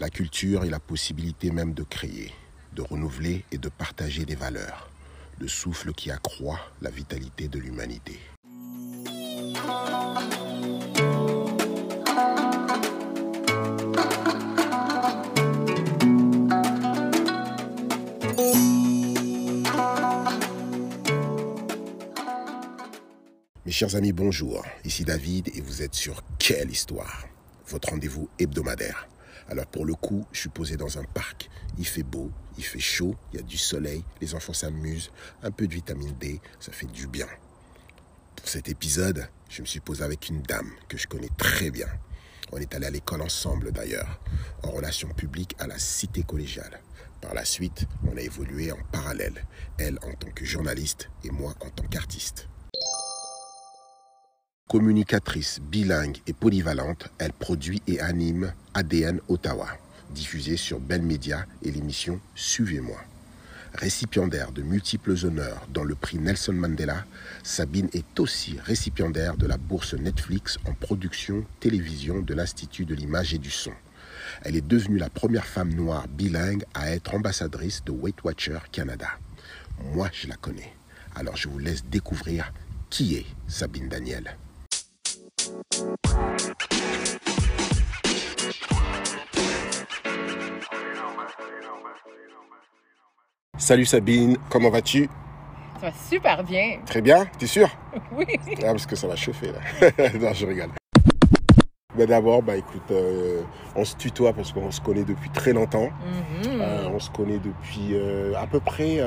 La culture est la possibilité même de créer, de renouveler et de partager des valeurs, le souffle qui accroît la vitalité de l'humanité. Mes chers amis, bonjour. Ici David et vous êtes sur Quelle Histoire Votre rendez-vous hebdomadaire. Alors pour le coup, je suis posé dans un parc. Il fait beau, il fait chaud, il y a du soleil, les enfants s'amusent, un peu de vitamine D, ça fait du bien. Pour cet épisode, je me suis posé avec une dame que je connais très bien. On est allé à l'école ensemble d'ailleurs, en relations publiques à la cité collégiale. Par la suite, on a évolué en parallèle, elle en tant que journaliste et moi en tant qu'artiste. Communicatrice, bilingue et polyvalente, elle produit et anime ADN Ottawa, diffusée sur Bell Media et l'émission Suivez-moi. Récipiendaire de multiples honneurs dans le prix Nelson Mandela, Sabine est aussi récipiendaire de la bourse Netflix en production télévision de l'Institut de l'image et du son. Elle est devenue la première femme noire bilingue à être ambassadrice de Weight Watcher Canada. Moi, je la connais. Alors je vous laisse découvrir qui est Sabine Daniel. Salut Sabine, comment vas-tu? Ça va super bien. Très bien, t'es sûr Oui. Ah, parce que ça va chauffer là. non, je rigole. Mais d'abord, bah écoute, euh, on se tutoie parce qu'on se connaît depuis très longtemps. Mhm. Euh, on se connaît depuis euh, à peu près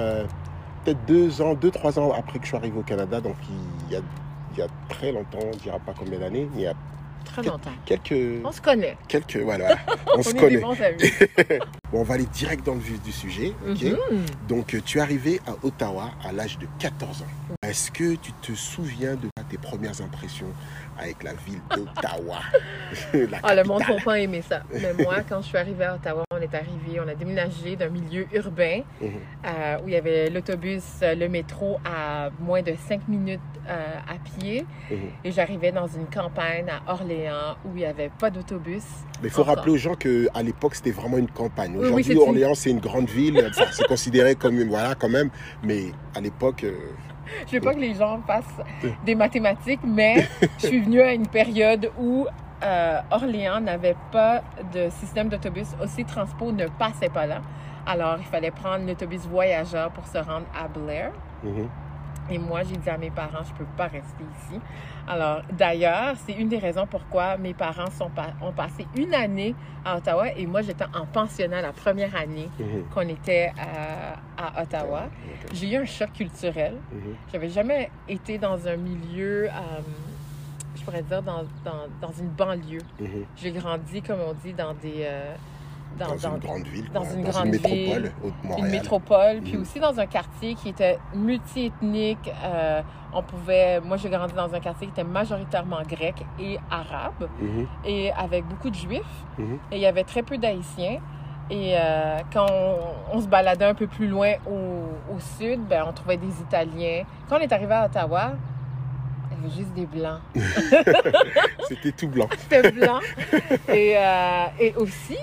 peut-être deux ans, deux, trois ans après que je suis arrivé au Canada. Donc il y a, il y a très longtemps, on ne dira pas combien d'années, mais il y a Très longtemps. quelques. On se connaît. quelques voilà, on, On, se des connaît. bons amis. Bon, on va aller direct dans le vif du sujet. Mhm. Donc, euh, tu es arrivé à Ottawa à l'âge de 14 ans. Est-ce que tu te souviens de tes premières impressions avec la ville d'Ottawa Ah, le monde n'a pas aimé ça. Mais moi, quand je suis arrivée à Ottawa, on est arrivé, on a déménagé d'un milieu urbain Mhm. euh, où il y avait l'autobus, euh, le métro à moins de cinq minutes euh, à pied. Mhm. Et j'arrivais dans une campagne à Orléans où il n'y avait pas d'autobus. Mais il faut rappeler aux gens qu'à l'époque, c'était vraiment une campagne. Oui, Aujourd'hui, Orléans, c'est une grande ville. Enfin, c'est considéré comme une. Voilà, quand même. Mais à l'époque. euh, Je veux pas que les gens fassent des mathématiques, mais je suis venue à une période où euh, Orléans n'avait pas de système d'autobus. Aussi, Transpo ne passait pas là. Alors, il fallait prendre l'autobus voyageur pour se rendre à Blair. mhm. Et moi, j'ai dit à mes parents, je peux pas rester ici. Alors, d'ailleurs, c'est une des raisons pourquoi mes parents sont ont passé une année à Ottawa et moi, j'étais en pensionnat la première année Mhm. qu'on était à, à Ottawa. J'ai eu un choc culturel. Mhm. J'avais jamais été dans un milieu, euh, je pourrais dire, dans, dans, dans une banlieue. Mhm. J'ai grandi, comme on dit, dans des... euh, Dans, dans, une grande ville. dans quoi. une grande une métropole, ville, une métropole, puis Mhm. aussi dans un quartier qui était multiethnique. Euh, on pouvait... Moi, j'ai grandi dans un quartier qui était majoritairement grec et arabe, Mhm. et avec beaucoup de juifs. Mhm. Et il y avait très peu d'Haïtiens. Et euh, quand on, on se baladait un peu plus loin au, au sud, ben, on trouvait des Italiens. Quand on est arrivé à Ottawa, il y avait juste des Blancs. C'était tout blanc. C'était blanc. et, euh, et aussi,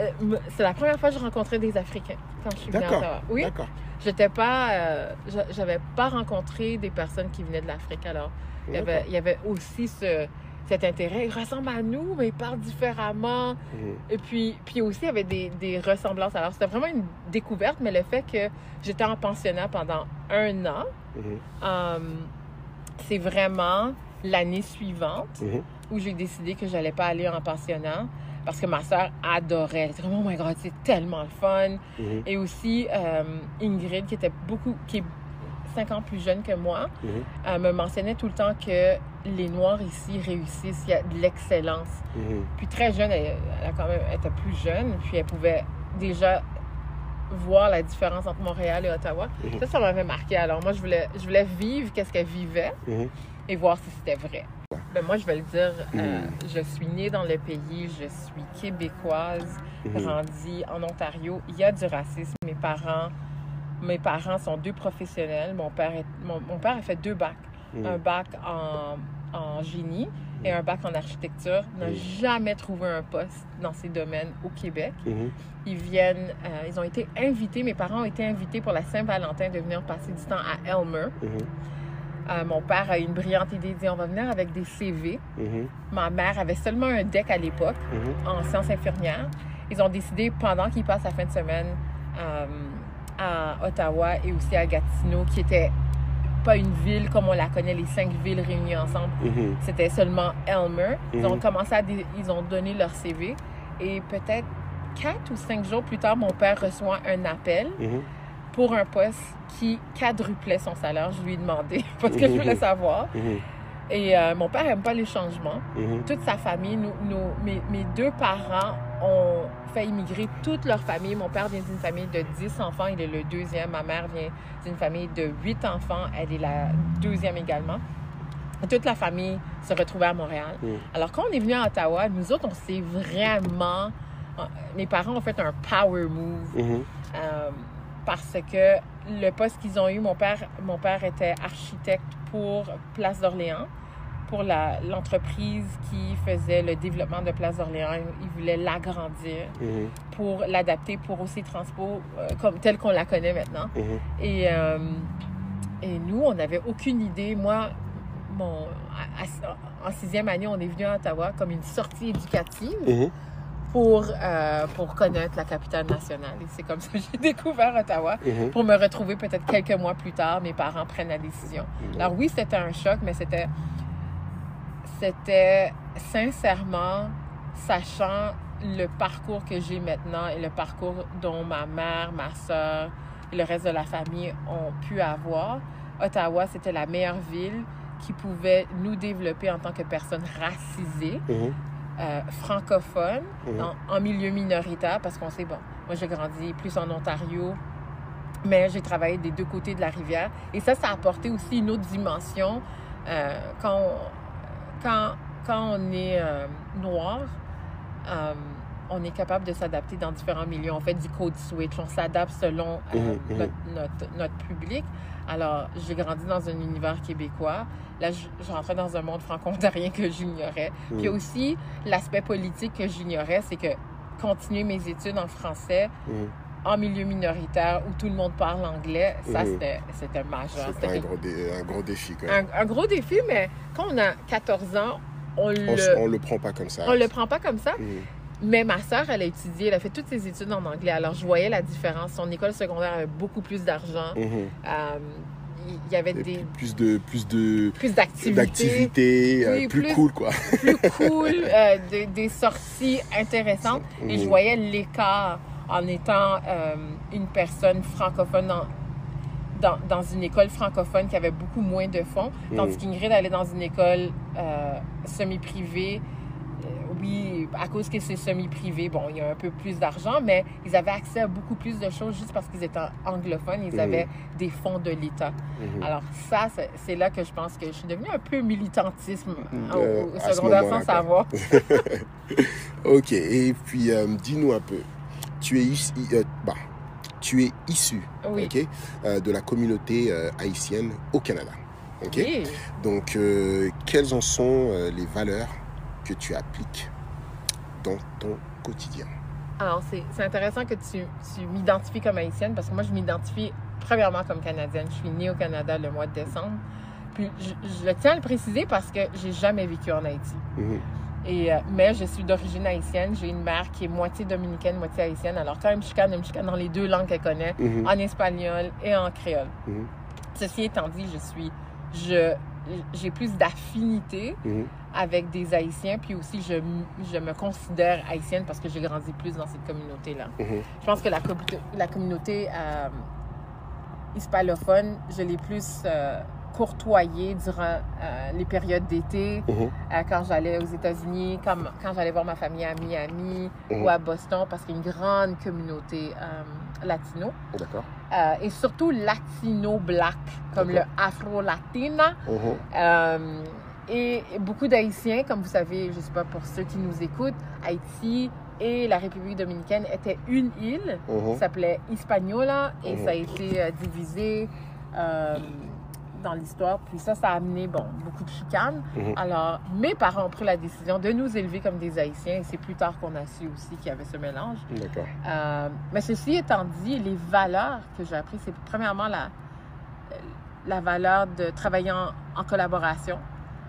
euh, c'est la première fois que je rencontrais des Africains quand je suis venue à. Ottawa. Oui, D'accord. j'étais pas, euh, j'a- j'avais pas rencontré des personnes qui venaient de l'Afrique. Alors, il y avait, D'accord. il y avait aussi ce, cet intérêt. Ils ressemblent à nous, mais ils parlent différemment. Mhm. Et puis, puis aussi, il y avait des, des ressemblances. Alors, c'était vraiment une découverte, mais le fait que j'étais en pensionnat pendant un an, Mhm. euh, c'est vraiment l'année suivante Mhm. où j'ai décidé que j'allais pas aller en pensionnat parce que ma soeur adorait. Elle était comme, oh my god, c'est tellement le fun. Mhm. Et aussi, euh, Ingrid, qui était beaucoup, qui est cinq ans plus jeune que moi, Mhm. euh, me mentionnait tout le temps que les Noirs ici réussissent, il y a de l'excellence. Mhm. Puis très jeune, elle, elle a quand même, elle était plus jeune, puis elle pouvait déjà voir la différence entre Montréal et Ottawa. Ça, ça m'avait marqué. Alors moi, je voulais, je voulais vivre qu'est-ce qu'elle vivait. Et voir si c'était vrai. Ben, moi, je vais le dire, euh, Mhm. je suis née dans le pays, je suis québécoise, Mhm. grandie en Ontario. Il y a du racisme. Mes parents, mes parents sont deux professionnels. Mon père, est- mon, mon père a fait deux bacs. Mhm. Un bac en, en génie et un bac en architecture, n'a jamais trouvé un poste dans ces domaines au Québec. Ils viennent, euh, ils ont été invités, mes parents ont été invités pour la Saint-Valentin de venir passer du temps à Elmer. Euh, mon père a eu une brillante idée, il dit on va venir avec des CV. Mhm. Ma mère avait seulement un deck à l'époque Mhm. en sciences infirmières. Ils ont décidé, pendant qu'ils passent la fin de semaine euh, à Ottawa et aussi à Gatineau, qui était pas une ville comme on la connaît, les cinq villes réunies ensemble, Mhm. c'était seulement Elmer. Ils ont commencé à... dé- Ils ont donné leur CV et peut-être quatre ou cinq jours plus tard, mon père reçoit un appel. Pour un poste qui quadruplait son salaire. Je lui ai demandé parce que je voulais savoir. Mhm. Et euh, mon père aime pas les changements. Mhm. Toute sa famille, nous, nous- mes, mes deux parents ont fait immigrer toute leur famille. Mon père vient d'une famille de 10 enfants, il est le deuxième. Ma mère vient d'une famille de 8 enfants, elle est la deuxième également. Toute la famille se retrouvait à Montréal. Mhm. Alors quand on est venu à Ottawa, nous autres, on s'est vraiment... Mes parents ont fait un power move. Mhm. Euh, parce que le poste qu'ils ont eu, mon père, mon père était architecte pour Place d'Orléans, pour l'entreprise qui faisait le développement de Place d'Orléans. Il voulait l'agrandir Mhm. pour l'adapter pour aussi Transpo euh, comme telle qu'on la connaît maintenant. Mhm. Et, euh, et nous, on n'avait aucune idée. Moi, mon, à- à- en sixième année, on est venu à Ottawa comme une sortie éducative Mhm. Pour, euh, pour connaître la capitale nationale. Et c'est comme ça que j'ai découvert Ottawa. Mhm. Pour me retrouver peut-être quelques mois plus tard, mes parents prennent la décision. Alors oui, c'était un choc, mais c'était, c'était sincèrement, sachant le parcours que j'ai maintenant et le parcours dont ma mère, ma soeur et le reste de la famille ont pu avoir, Ottawa, c'était la meilleure ville qui pouvait nous développer en tant que personnes racisées, Mhm. Euh, francophones, Mhm. en, en milieu minoritaire, parce qu'on sait, bon, moi j'ai grandi plus en Ontario, mais j'ai travaillé des deux côtés de la rivière. Et ça, ça a apporté aussi une autre dimension. euh, quand, on, quand, quand on est euh, noir, on est capable de s'adapter dans différents milieux. On fait du code switch, on s'adapte selon euh, Mhm, mhm. notre, notre, notre public. Alors, j'ai grandi dans un univers québécois. Là, je, je rentrais dans un monde franco-ontarien que j'ignorais. Puis a Mhm. aussi l'aspect politique que j'ignorais, c'est que continuer mes études en français en milieu minoritaire où tout le monde parle anglais, ça, c'était, c'était majeur. C'était un gros, dé- un gros défi, quand même. un, un gros défi, mais quand on a 14 ans, on On, le, on le prend pas comme ça. on le prend pas comme ça. Mais ma sœur, elle a étudié, elle a fait toutes ses études en anglais. Alors, je voyais la différence. Son école secondaire avait beaucoup plus d'argent. Mhm. Euh, il y avait des, plus de plus de plus d'activités. euh, plus, plus- cool quoi. plus cool, euh, des, des sorties intéressantes. Et je Mhm. voyais l'écart en étant une personne francophone dans, dans, dans une école francophone qui avait beaucoup moins de fonds. Tandis Mhm. qu'Ingrid allait dans une école semi-privée. Oui, à cause que c'est semi-privé, bon, il y a un peu plus d'argent, mais ils avaient accès à beaucoup plus de choses juste parce qu'ils étaient anglophones. Ils Mhm. avaient des fonds de l'État. Mhm. Alors ça, c'est- là que je pense que je suis devenue un peu militantisme hein, au- Euh, au, secondaire sans savoir. Ok, et puis euh, dis-nous un peu. Tu es issu, euh, bah, tu es issu Oui. euh, de la communauté haïtienne au Canada. ok? Oui. Donc, quelles en sont les valeurs que tu appliques dans ton quotidien? Alors, c'est intéressant que tu, tu m'identifies comme haïtienne parce que moi, je m'identifie premièrement comme canadienne. Je suis née au Canada le mois de décembre. Puis, je, je le tiens à le préciser parce que j'ai jamais vécu en Haïti. Mhm. Et, euh, mais je suis d'origine haïtienne. J'ai une mère qui est moitié dominicaine, moitié haïtienne. Alors, quand elle me chicane, elle me chicane dans les deux langues qu'elle connaît, Mhm. en espagnol et en créole. Mhm. Ceci étant dit, je suis... Je, j'ai plus d'affinité. Avec des Haïtiens, puis aussi je, je me considère haïtienne parce que j'ai grandi plus dans cette communauté-là. Mhm. Je pense que la, communauté- la communauté euh, hispanophone, je l'ai plus euh, courtoyée durant euh, les périodes d'été, Mhm. euh, quand j'allais aux États-Unis, quand, quand j'allais voir ma famille à Miami Mhm. ou à Boston, parce qu'il y a une grande communauté euh, latino. D'accord. Et surtout latino-black, comme le afro-latina. Et beaucoup d'Haïtiens, comme vous savez, je ne sais pas pour ceux qui nous écoutent, Haïti et la République dominicaine étaient une île qui s'appelait Hispaniola et Mhm. ça a été euh, divisé euh, dans l'histoire. Puis ça, ça a amené, bon, beaucoup de chicanes. Mhm. Alors, mes parents ont pris la décision de nous élever comme des Haïtiens. Et c'est plus tard qu'on a su aussi qu'il y avait ce mélange. D'accord. Euh, mais ceci étant dit, les valeurs que j'ai apprises, c'est premièrement la, la valeur de travailler en, en collaboration.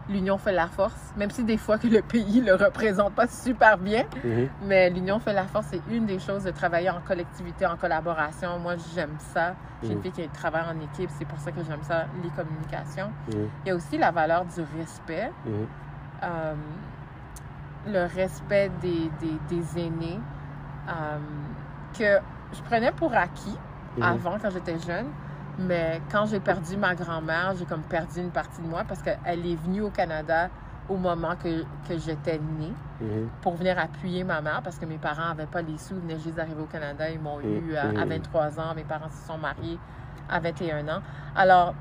L'union fait la force, même si des fois que le pays le représente pas super bien, Mhm. mais l'union fait la force. C'est une des choses de travailler en collectivité, en collaboration. Moi, j'aime ça. J'ai une Mhm. fille qui travaille en équipe, c'est pour ça que j'aime ça, les communications. Mhm. Il y a aussi la valeur du respect, euh, le respect des, des, des aînés, euh, que je prenais pour acquis avant quand j'étais jeune. Mais quand j'ai perdu ma grand-mère, j'ai comme perdu une partie de moi parce qu'elle est venue au Canada au moment que, que j'étais née Mhm. pour venir appuyer ma mère parce que mes parents n'avaient pas les sous, ils venaient juste d'arriver au Canada. Ils m'ont eu euh, à Mhm. 23 ans. Mes parents se sont mariés à 21 ans. Alors,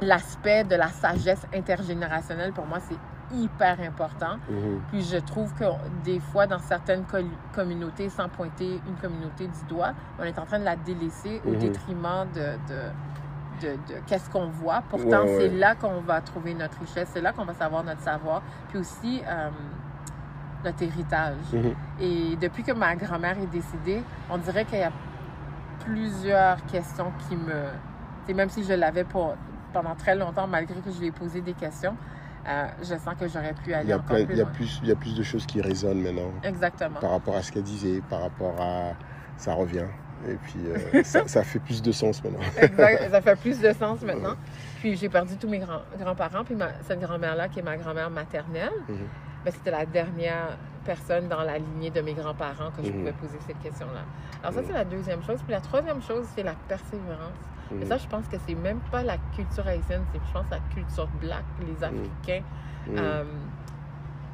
l'aspect de la sagesse intergénérationnelle, pour moi, c'est hyper important. Mhm. Puis je trouve que des fois, dans certaines communautés, sans pointer une communauté du doigt, on est en train de la délaisser au Mhm. détriment de, de, de, de qu'est-ce qu'on voit. Pourtant, Ouais, ouais. c'est là qu'on va trouver notre richesse, c'est là qu'on va savoir notre savoir, puis aussi euh, notre héritage. Mhm. Et depuis que ma grand-mère est décédée, on dirait qu'il y a plusieurs questions qui me... c'est même si je l'avais pendant très longtemps, malgré que je lui ai posé des questions, euh, je sens que j'aurais pu aller Il y, a encore plein- plus il y a loin. plus, il y a plus de choses qui résonnent maintenant Exactement. par rapport à ce qu'elle disait, par rapport à. Ça revient. Et puis, euh, ça, ça fait plus de sens maintenant. Exact. Ça fait plus de sens maintenant. Puis j'ai perdu tous mes grands- grands-parents. Puis ma- cette grand-mère-là, qui est ma grand-mère maternelle, Mhm. Ben, c'était la dernière personne dans la lignée de mes grands-parents que je Mhm. pouvais poser cette question-là. Alors ça, Mhm. c'est la deuxième chose. Puis la troisième chose, c'est la persévérance. Et Mhm. ça, je pense que c'est même pas la culture haïtienne, c'est, je pense, la culture black, les Africains. Mhm. Euh,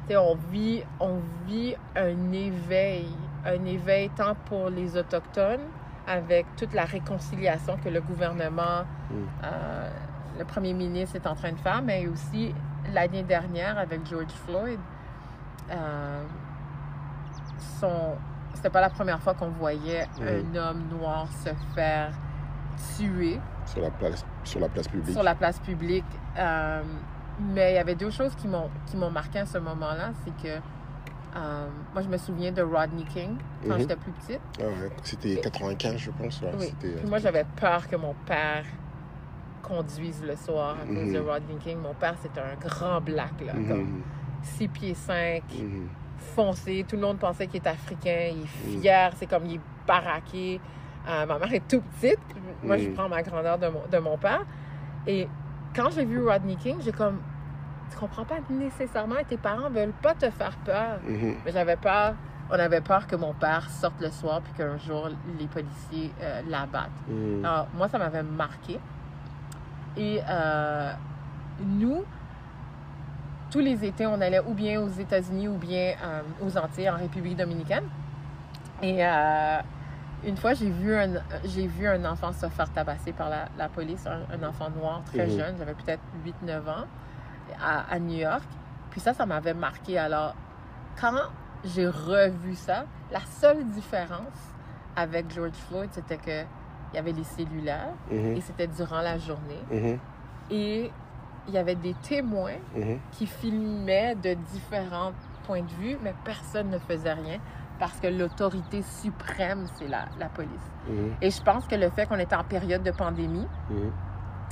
tu sais, on vit, on vit un éveil, un éveil tant pour les Autochtones, avec toute la réconciliation que le gouvernement, euh, le premier ministre est en train de faire, mais aussi l'année dernière avec George Floyd. Euh, son, c'était pas la première fois qu'on voyait un homme noir se faire tuer sur, la place, sur la place publique. sur la place publique. Euh, mais il y avait deux choses qui m'ont qui m'ont marqué à ce moment-là, c'est que euh, moi je me souviens de Rodney King quand Mhm. j'étais plus petite. Ah ouais, C'était 95, je pense. Oui. Puis moi j'avais peur que mon père conduise le soir à cause Mhm. de Rodney King. Mon père c'était un grand black là, Mhm. comme 6 pieds 5, Mhm. foncé. Tout le monde pensait qu'il est africain. Il est Mm. fier. C'est comme il est baraqué. Euh, ma mère est tout petite. Moi, je Mm. prends ma grandeur de mon, de mon père. Et quand j'ai vu Rodney King, j'ai comme. Tu comprends pas nécessairement. Tes parents veulent pas te faire peur. Mhm. Mais j'avais peur. On avait peur que mon père sorte le soir puis qu'un jour les policiers euh, l'abattent. Mhm. Alors, moi, ça m'avait marqué. Et euh, nous, tous les étés, on allait ou bien aux États-Unis ou bien euh, aux Antilles, en République dominicaine. Et euh, une fois, j'ai vu, un, j'ai vu un enfant se faire tabasser par la, la police, un, un enfant noir très Mhm. jeune, j'avais peut-être 8-9 ans, à, à New York. Puis ça, ça m'avait marqué. Alors, quand j'ai revu ça, la seule différence avec George Floyd, c'était que il y avait les cellulaires Mhm. et c'était durant la journée. Mhm. Et il y avait des témoins Mhm. qui filmaient de différents points de vue, mais personne ne faisait rien parce que l'autorité suprême, c'est la, la police. Mhm. Et je pense que le fait qu'on était en période de pandémie, Mhm.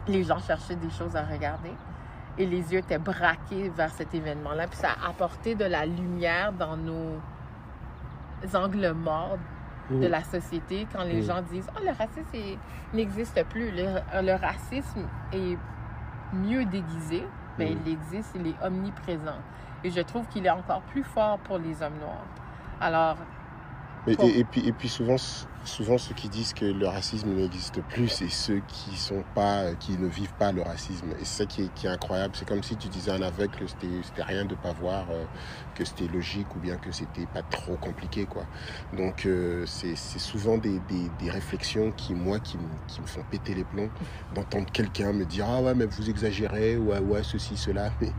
les gens cherchaient des choses à regarder et les yeux étaient braqués vers cet événement-là. Puis ça a apporté de la lumière dans nos angles morts de la société quand les gens disent Oh, le racisme n'existe plus. Le, le racisme est mieux déguisé, mais Mhm. il existe, il est omniprésent. Et je trouve qu'il est encore plus fort pour les hommes noirs. Alors, Et, Bon. et- et puis, et puis souvent, souvent, ceux qui disent que le racisme n'existe plus, c'est ceux qui ne vivent pas le racisme. Et c'est ça qui est, incroyable. C'est comme si tu disais à un aveugle que c'était rien de pas voir, euh, que c'était logique ou bien que c'était pas trop compliqué, quoi. Donc, euh, c'est souvent des, réflexions qui, moi, qui, me- font péter les plombs, d'entendre quelqu'un me dire ah ouais mais vous exagérez, ouais ouais ceci cela. Mais,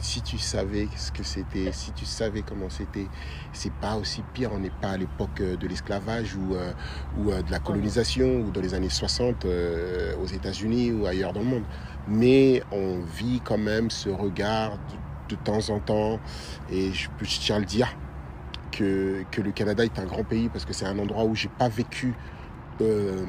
si tu savais ce que c'était, si tu savais comment c'était, c'est pas aussi pire. On n'est pas à l'époque l'époque de l'esclavage ou, ou de la colonisation ou dans les années 60 aux États-Unis ou ailleurs dans le monde. Mais on vit quand même ce regard de, de temps en temps et je, je tiens à le dire que, que, le Canada est un grand pays parce que c'est un endroit où j'ai pas vécu euh,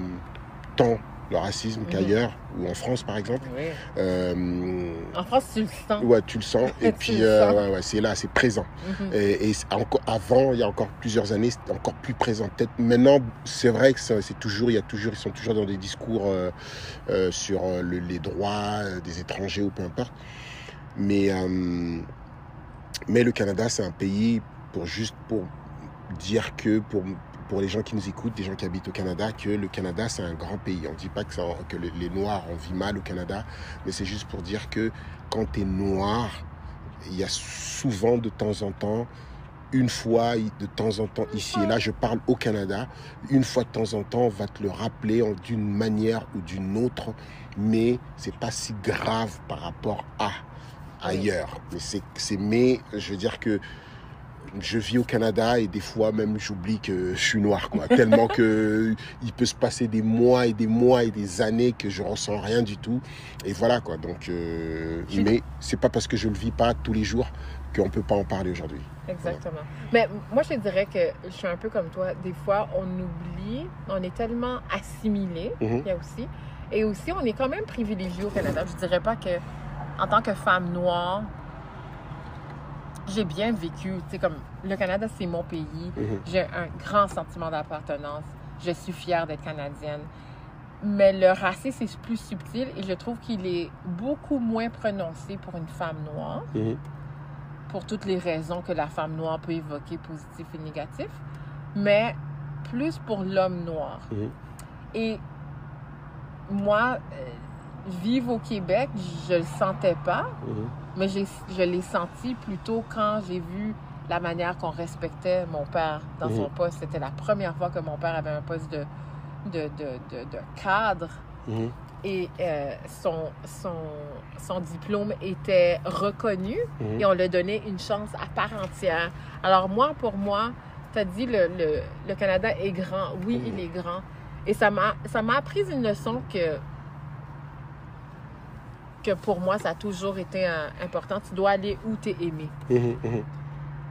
tant le racisme Mhm. qu'ailleurs, ou en France par exemple. Oui. Euh, En France, tu le sens. ouais, tu le sens. Et puis, euh, sens. ouais, ouais, c'est là, c'est présent. Mhm. Et, encore, avant, il y a encore plusieurs années, c'était encore plus présent. Peut-être maintenant, c'est vrai que c'est toujours, il y a toujours, ils sont toujours dans des discours euh, sur le- les droits des étrangers ou peu importe. Mais, mais le Canada, c'est un pays pour juste pour dire que pour pour les gens qui nous écoutent, des gens qui habitent au Canada, que le Canada c'est un grand pays. On ne dit pas que, les, Noirs on vit mal au Canada, mais c'est juste pour dire que quand tu es noir, il y a souvent de temps en temps, une fois de temps en temps ici et là, je parle au Canada, une fois de temps en temps, on va te le rappeler d'une manière ou d'une autre, mais c'est pas si grave par rapport à ailleurs. Mais c'est, mais je veux dire que je vis au Canada et des fois même j'oublie que je suis noir quoi tellement que il peut se passer des mois et des mois et des années que je ressens rien du tout et voilà quoi donc euh, mais c'est pas parce que je le vis pas tous les jours qu'on peut pas en parler aujourd'hui Exactement. Mais moi, je te dirais que je suis un peu comme toi. Des fois, on oublie, on est tellement assimilé, Mhm. il y a aussi. Et aussi, on est quand même privilégié au Canada. Je dirais pas que, en tant que femme noire, j'ai bien vécu. Tu sais, comme le Canada, c'est mon pays. Mhm. J'ai un grand sentiment d'appartenance. Je suis fière d'être canadienne. Mais le racisme est plus subtil et je trouve qu'il est beaucoup moins prononcé pour une femme noire pour toutes les raisons que la femme noire peut évoquer, positif et négatif, mais plus pour l'homme noir. Mhm. Et moi, euh, vivre au Québec, je le sentais pas, Mhm. Mais je l'ai senti plutôt quand j'ai vu la manière qu'on respectait mon père dans son Mhm. poste. C'était la première fois que mon père avait un poste de, de, de, de, cadre Mhm. et euh, son, son, son diplôme était reconnu Mhm. et on lui donné une chance à part entière. Alors moi, pour moi, tu as dit le, le, le Canada est grand. Oui, il est grand. Et ça m'a ça m'a appris une leçon que, que pour moi, ça a toujours été euh, important. Tu dois aller où tu es aimé. Mhm. Mhm.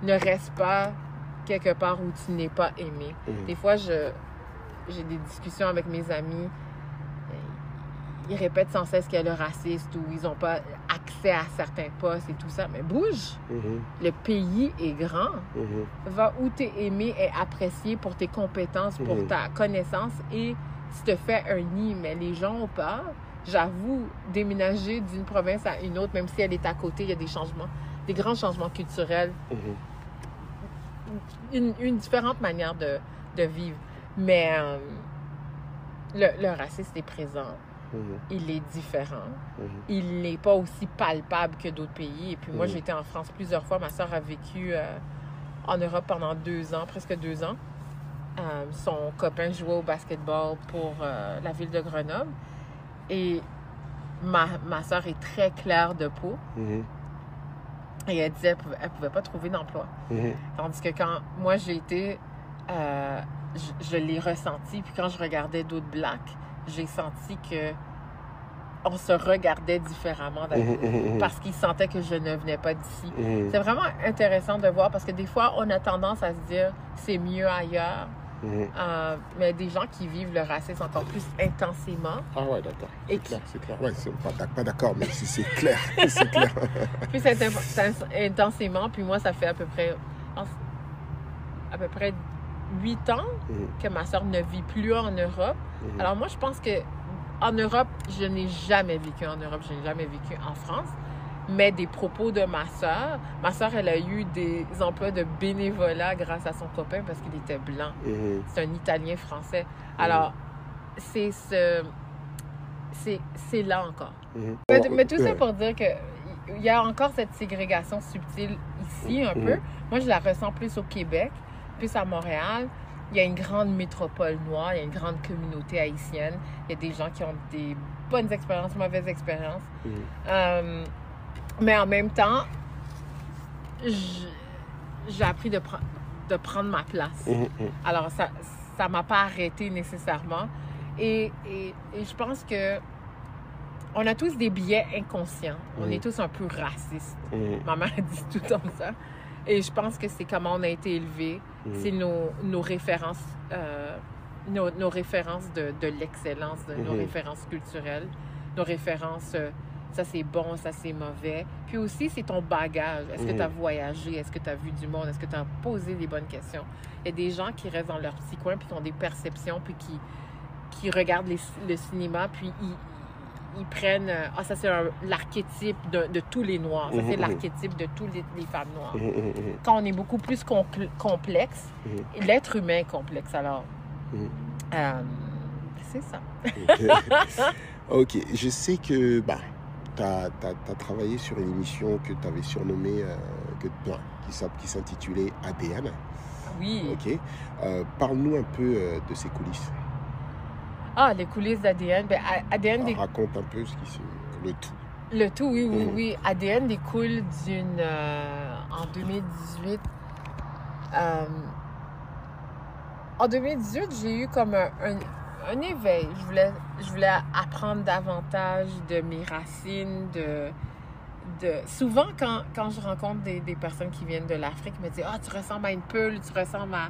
Ne reste pas quelque part où tu n'es pas aimé. Mhm. Des fois, je, j'ai des discussions avec mes amis. euh, Ils répètent sans cesse qu'il y a le raciste ou ils n'ont pas accès à certains postes et tout ça. Mais bouge! Le pays est grand. Va où tu es aimé et apprécié pour tes compétences, pour ta connaissance et tu te fais un nid. Mais les gens ont peur. J'avoue, déménager d'une province à une autre, même si elle est à côté, il y a des changements, des grands changements culturels Mhm. une, une différente manière de, de vivre. Mais euh, le, le racisme est présent. Mhm. Il est différent. Mhm. Il n'est pas aussi palpable que d'autres pays. Et puis moi, j'ai été en France plusieurs fois. Ma soeur a vécu euh, en Europe pendant deux ans, presque deux ans. Euh, son copain jouait au basketball pour la ville de Grenoble. Et ma, ma soeur est très claire de peau. Mhm. Et elle disait qu'elle ne pouvait pas trouver d'emploi. Mhm. Tandis que quand moi j'ai été, euh, je, je l'ai ressenti. Puis quand je regardais d'autres blacks, j'ai senti que on se regardait différemment Mhm. Parce qu'ils sentaient que je ne venais pas d'ici. C'est vraiment intéressant de voir parce que des fois on a tendance à se dire c'est mieux ailleurs, Mhm. Euh, mais des gens qui vivent le racisme encore plus intensément, Ah ouais, d'accord. Et C'est clair, c'est clair. Ouais, c'est pas, d'ac- pas d'accord, mais c'est c'est clair. c'est clair. plus inten- intensément. Puis moi ça fait à peu près à peu près huit ans Mhm. que ma soeur ne vit plus en Europe. Mhm. Alors moi, je pense que en Europe, je n'ai jamais vécu en Europe, je n'ai jamais vécu en France. Mais des propos de ma soeur, ma soeur, elle a eu des emplois de bénévolat grâce à son copain parce qu'il était blanc. C'est un Italien français. Alors, c'est ce... C'est, là encore. Mais, Oh, mais tout ça pour dire que il y a encore cette ségrégation subtile ici un peu. Moi, je la ressens plus au Québec, plus à Montréal. Il y a une grande métropole noire, il y a une grande communauté haïtienne. Il y a des gens qui ont des bonnes expériences, mauvaises expériences. Euh, mais en même temps, j'ai appris de, pre- de prendre ma place. Mhm, mhm. Alors, ça ça m'a pas arrêté nécessairement. Et, et, et je pense que on a tous des biais inconscients. On est tous un peu racistes. Mhm, Ma mère dit tout le temps ça. Et je pense que c'est comment on a été élevé. C'est nos, nos références, euh, nos, nos références de, de l'excellence, nos Mhm. références culturelles, nos références, euh, ça c'est bon, ça c'est mauvais. Puis aussi, c'est ton bagage. Est-ce que Mhm. tu as voyagé? Est-ce que tu as vu du monde? Est-ce que tu as posé les bonnes questions? Il y a des gens qui restent dans leur petit coin, puis qui ont des perceptions, puis qui, qui regardent les- le cinéma, puis ils, ils prennent, euh, ah, ça c'est l'archétype de, de tous les Noirs. Ça c'est Mhm. l'archétype de tous les, femmes noires Mhm, mhm, mhm. quand on est beaucoup plus compl- complexe, Mhm. l'être humain est complexe. Alors, Mhm. euh, c'est ça. ok, je sais que bah, tu as, travaillé sur une émission que tu avais surnommée, euh, que, non, qui s'intitulait ADN. Oui. Ok, Euh, parle-nous un peu euh, de ces coulisses. Ah, les coulisses d'ADN. Ben, ADN, dé- Raconte un peu ce qui se... le tout. le tout, oui, oui, Mhm. oui. ADN découle d'une. euh, en 2018. euh, en 2018, j'ai eu comme un, un- un éveil. Je voulais, je voulais apprendre davantage de mes racines, de. de... Souvent, quand, quand je rencontre des, des personnes qui viennent de l'Afrique, ils me disent Ah, tu ressembles à une peule, tu ressembles à.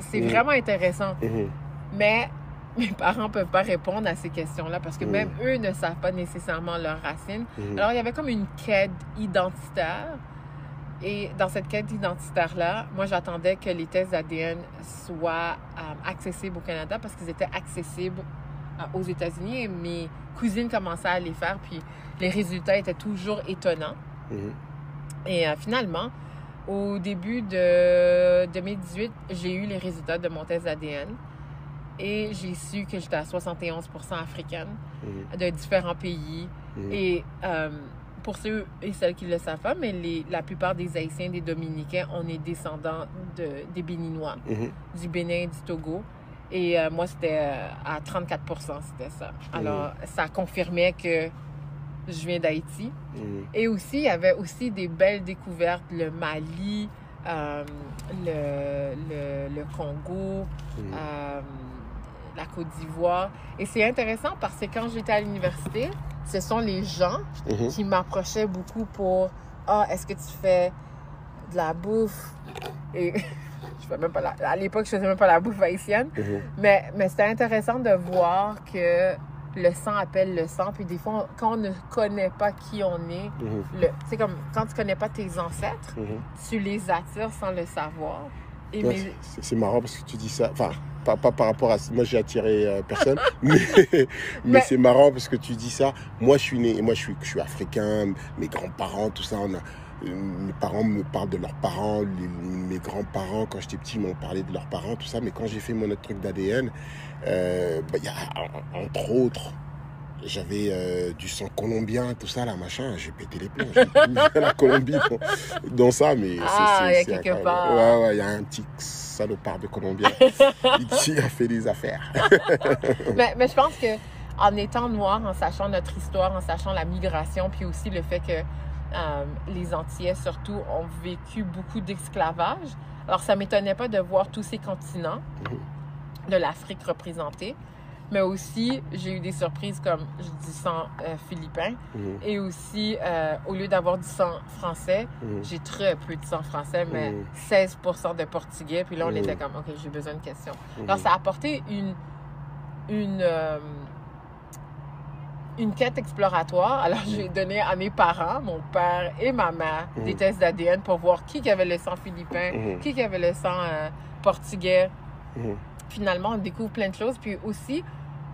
C'est- Mhm. vraiment intéressant. Mhm, Mais mes parents ne peuvent pas répondre à ces questions-là parce que Mhm. même eux ne savent pas nécessairement leurs racines. mhm, Alors, il y avait comme une quête identitaire. Et dans cette quête identitaire-là, moi, j'attendais que les tests ADN soient euh, accessibles au Canada parce qu'ils étaient accessibles euh, aux États-Unis et mes cousines commençaient à les faire, puis les résultats étaient toujours étonnants. mhm, Et euh, finalement, au début de 2018, j'ai eu les résultats de mon test ADN et j'ai su que j'étais à 71% africaine mhm, de différents pays. mhm. Et pour ceux et celles qui ne le savent pas, mais les, la plupart des Haïtiens, des Dominicains, on est descendants de, des Béninois, Mhm, du Bénin, du Togo. Et euh, moi, c'était euh, à 34% c'était ça. Alors, ça confirmait que je viens d'Haïti. mhm, Et aussi, il y avait aussi des belles découvertes, le Mali, euh, le, le, le Congo, mhm. euh, la Côte d'Ivoire. Et c'est intéressant parce que quand j'étais à l'université, ce sont les gens Mhm. qui m'approchaient beaucoup pour Ah, est-ce que tu fais de la bouffe? Et je fais même pas la- à l'époque, je faisais même pas la bouffe haïtienne. Mhm. Mais, mais c'était intéressant de voir que le sang appelle le sang. Puis des fois, quand on ne connaît pas qui on est, Mhm. le- c'est comme quand tu connais pas tes ancêtres, Mhm. tu les attires sans le savoir. Et c'est- marrant parce que tu dis ça. Enfin, pas, pas par rapport à. Moi, j'ai attiré euh, personne. mais mais Mais- c'est marrant parce que tu dis ça. Moi, je suis né. Moi, je suis, je suis africain. Mes grands-parents, tout ça. On a, euh, mes parents me parlent de leurs parents. les- mes grands-parents, quand j'étais petit, m'ont parlé de leurs parents, tout ça. Mais quand j'ai fait mon autre truc d'ADN, euh, bah, il y a, en- entre autres. J'avais euh, du sang colombien, tout ça, là, machin. J'ai pété les plombs. J'ai la Colombie dans, dans ça, mais c'est- Ah, c'est- il y a quelque part. Ouais, ouais, il y a un petit salopard de Colombien qui a fait des affaires. mais, mais je pense que en étant noir, en sachant notre histoire, en sachant la migration, puis aussi le fait que euh, les Antillais, surtout, ont vécu beaucoup d'esclavage. Alors, ça m'étonnait pas de voir tous ces continents de l'Afrique représentés. Mais aussi, j'ai eu des surprises comme je dis sang euh, philippin. Mhm, Et aussi, euh, au lieu d'avoir du sang français, mhm, j'ai très peu de sang français, mais Mhm. 16% de portugais. Puis là, on était comme, OK, j'ai besoin de questions. Alors, ça a apporté une, une, euh, une quête exploratoire. Alors, j'ai donné à mes parents, mon père et ma mère, des tests d'ADN pour voir qui qui avait le sang philippin, qui qui avait le sang portugais. Mhm. Finalement, on découvre plein de choses. Puis aussi,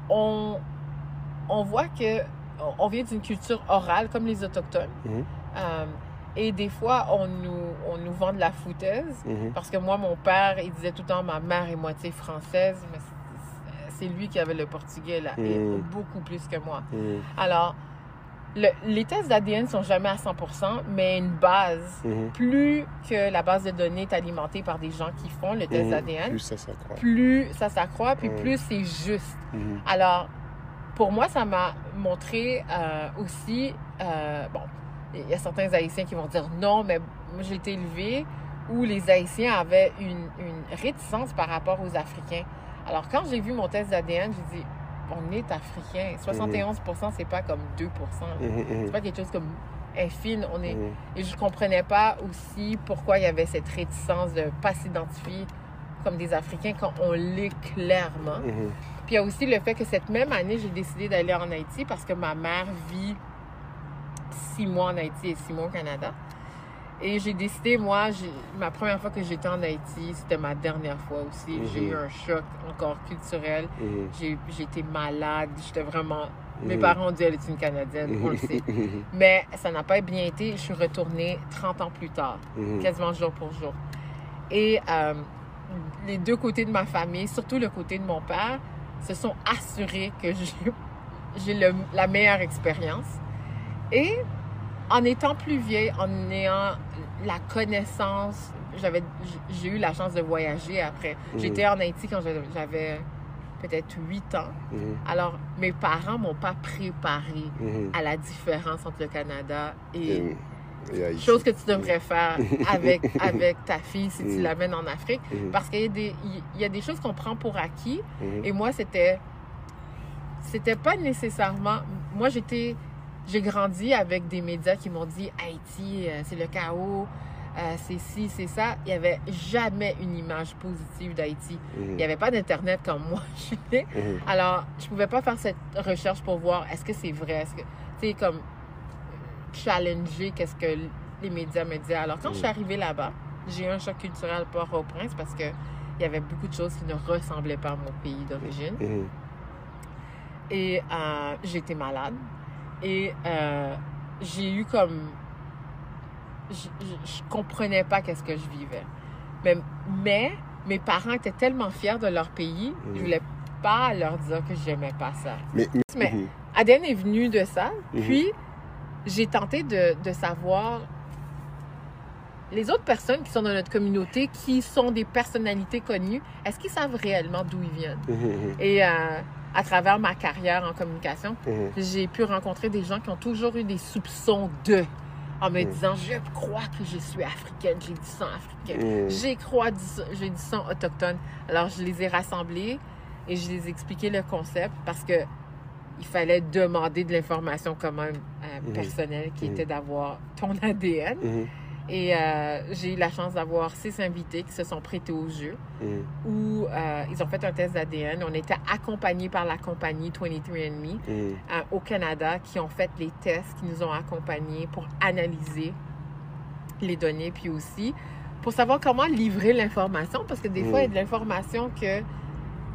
on, on voit que on vient d'une culture orale comme les Autochtones. Mhm. Euh, et des fois, on nous, on nous vend de la foutaise. Mhm. Parce que moi, mon père, il disait tout le temps, ma mère est moitié française, mais c'est- lui qui avait le portugais, là, et Mm. beaucoup plus que moi. Mhm. Alors, le- les tests d'ADN sont jamais à 100%, mais une base. Mhm. Plus que la base de données est alimentée par des gens qui font le test Mhm. d'ADN, Plus ça s'accroît. plus ça s'accroît, puis Mm. plus c'est juste. Mhm. Alors, pour moi, ça m'a montré euh, aussi, euh, bon, il y a certains Haïtiens qui vont dire non, mais moi j'ai été élevée où les Haïtiens avaient une, une réticence par rapport aux Africains. Alors, quand j'ai vu mon test d'ADN, j'ai dit, on est africain. 71% c'est pas comme 2 Mhm, C'est mhm, pas quelque chose comme infime. On est... mhm. Et je comprenais pas aussi pourquoi il y avait cette réticence de pas s'identifier comme des Africains quand on l'est clairement. Mhm. Puis il y a aussi le fait que cette même année, j'ai décidé d'aller en Haïti parce que ma mère vit six mois en Haïti et six mois au Canada. Et j'ai décidé, moi, j'ai- ma première fois que j'étais en Haïti, c'était ma dernière fois aussi. J'ai Mhm. eu un choc encore culturel. J'ai j'ai été malade. J'étais vraiment. Mes Mhm. parents ont dit elle est une Canadienne, on le sait. Mhm. Mais ça n'a pas bien été. Je suis retournée 30 ans plus tard, quasiment jour pour jour. Et euh, les deux côtés de ma famille, surtout le côté de mon père, se sont assurés que j'ai- j'ai la meilleure expérience. Et en étant plus vieille, en ayant la connaissance, j'avais, j'ai eu la chance de voyager après. Mhm. J'étais en Haïti quand j'avais- peut-être 8 ans. Mhm. Alors, mes parents m'ont pas préparé Mhm. à la différence entre le Canada et Et- chose que tu devrais faire avec, avec ta fille si tu l'amènes en Afrique. Parce qu'il y, a des- il y a des choses qu'on prend pour acquis. Et moi, c'était. C'était pas nécessairement. Moi, j'étais. J'ai grandi avec des médias qui m'ont dit Haïti, euh, c'est le chaos, euh, c'est ci, c'est ça. Il n'y avait jamais une image positive d'Haïti. Mhm. Il n'y avait pas d'Internet comme moi, je. Mhm. Alors, je pouvais pas faire cette recherche pour voir est-ce que c'est vrai, est-ce que, tu sais, comme challenger qu'est-ce que les médias me disaient. Alors, quand je suis Mm. arrivée là-bas, j'ai eu un choc culturel par au prince parce que il y avait beaucoup de choses qui ne ressemblaient pas à mon pays d'origine. Mhm. Et euh, j'étais malade. Et euh, j'ai eu comme. Je, je, je comprenais pas qu'est-ce que je vivais. Mais, mais mes parents étaient tellement fiers de leur pays, Mhm. je voulais pas leur dire que j'aimais pas ça. Mais, mais- Mais Mhm. Aden est venue de ça. Mhm. Puis, j'ai tenté de, de savoir les autres personnes qui sont dans notre communauté, qui sont des personnalités connues, est-ce qu'ils savent réellement d'où ils viennent? Mhm. Et euh, à travers ma carrière en communication, Mhm. j'ai pu rencontrer des gens qui ont toujours eu des soupçons de, en me Mhm. disant, je crois que je suis africaine, j'ai du sang africain. Mhm. J'ai crois j'ai du sang autochtone. Alors, je les ai rassemblés et je les ai expliqué le concept parce que il fallait demander de l'information quand même euh, personnelle qui était d'avoir ton ADN. Et euh, j'ai eu la chance d'avoir six invités qui se sont prêtés au jeu Mhm. où euh, ils ont fait un test d'ADN. On était accompagnés par la compagnie 23andMe Mhm. euh, au Canada qui ont fait les tests, qui nous ont accompagnés pour analyser les données, puis aussi pour savoir comment livrer l'information, parce que des fois, il y a de l'information que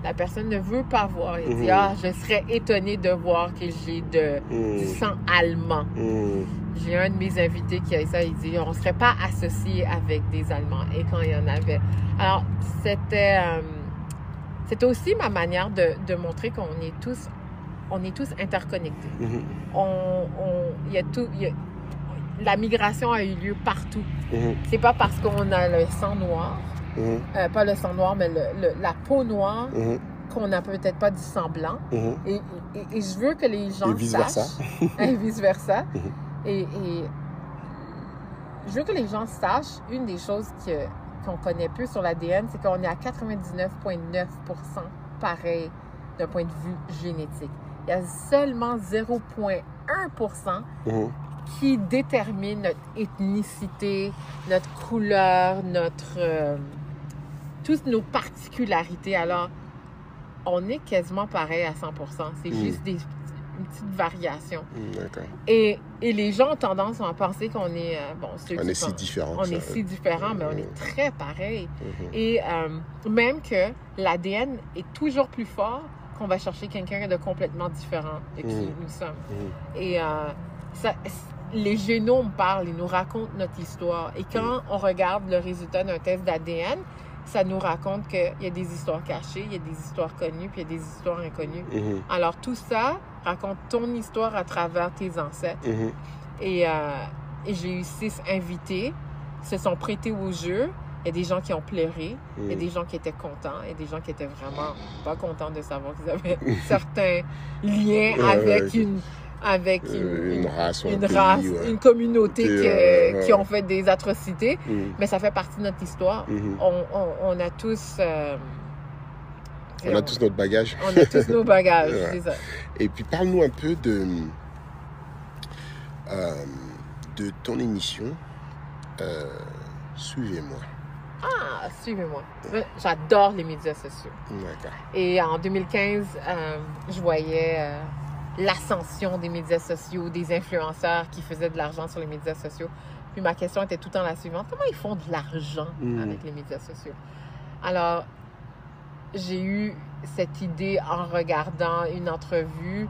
la personne ne veut pas voir. Elle dit, Mhm. ah, je serais étonnée de voir que j'ai de, du Mhm. sang allemand. Mhm. J'ai un de mes invités qui a ça, il dit, on ne serait pas associé avec des Allemands, et quand il y en avait. Alors, c'était... euh, c'était aussi ma manière de, de montrer qu'on est tous, on est tous interconnectés. On, on- il y a tout, il y a- la migration a eu lieu partout. Mhm. C'est pas parce qu'on a le sang noir, Mhm. euh, pas le sang noir, mais le- le- la peau noire, Mhm. qu'on n'a peut-être pas du sang blanc. Mhm. Et, et- et je veux que les gens Et sachent. et vice-versa. Et, je veux que les gens sachent, une des choses qu'on connaît peu sur l'ADN, c'est qu'on est à 99,9% pareil d'un point de vue génétique. Il y a seulement 0,1 Mhm. qui détermine notre ethnicité, notre couleur, notre euh, toutes nos particularités. Alors, on est quasiment pareil à 100% C'est Mm. juste des, une petite variation. D'accord. Et, et les gens ont tendance à penser qu'on est euh, bon, ceux On est si différents. on ça. est si différents, mais on est très pareil. Et euh, même que l'ADN est toujours plus fort qu'on va chercher quelqu'un de complètement différent de qui Mm. nous sommes. Et euh, ça, les génomes parlent, ils nous racontent notre histoire. Et quand on regarde le résultat d'un test d'ADN, ça nous raconte qu'il y a des histoires cachées, il y a des histoires connues, puis il y a des histoires inconnues. Mhm. Alors tout ça raconte ton histoire à travers tes ancêtres. Mhm. Et, euh, et j'ai eu six invités se sont prêtés au jeu. Il y a des gens qui ont pleuré, il y a Mhm. des gens qui étaient contents, il y a des gens qui étaient vraiment pas contents de savoir qu'ils avaient certains liens avec une, avec Euh, une, une race une pays, race, ouais. une communauté que- euh, qui ont fait des atrocités, Mhm. mais ça fait partie de notre histoire. Mhm. On, on- on a tous... euh, On a tous notre bagage. on a tous nos bagages, Ouais. c'est ça. Et puis parle-nous un peu de, euh, de ton émission. Euh, Suivez-moi. Ah, suivez-moi. J'adore les médias sociaux. D'accord. Et en 2015, euh, je voyais l'ascension des médias sociaux, des influenceurs qui faisaient de l'argent sur les médias sociaux. Puis ma question était tout le temps la suivante. Comment ils font de l'argent Mhm. avec les médias sociaux? Alors, j'ai eu cette idée en regardant une entrevue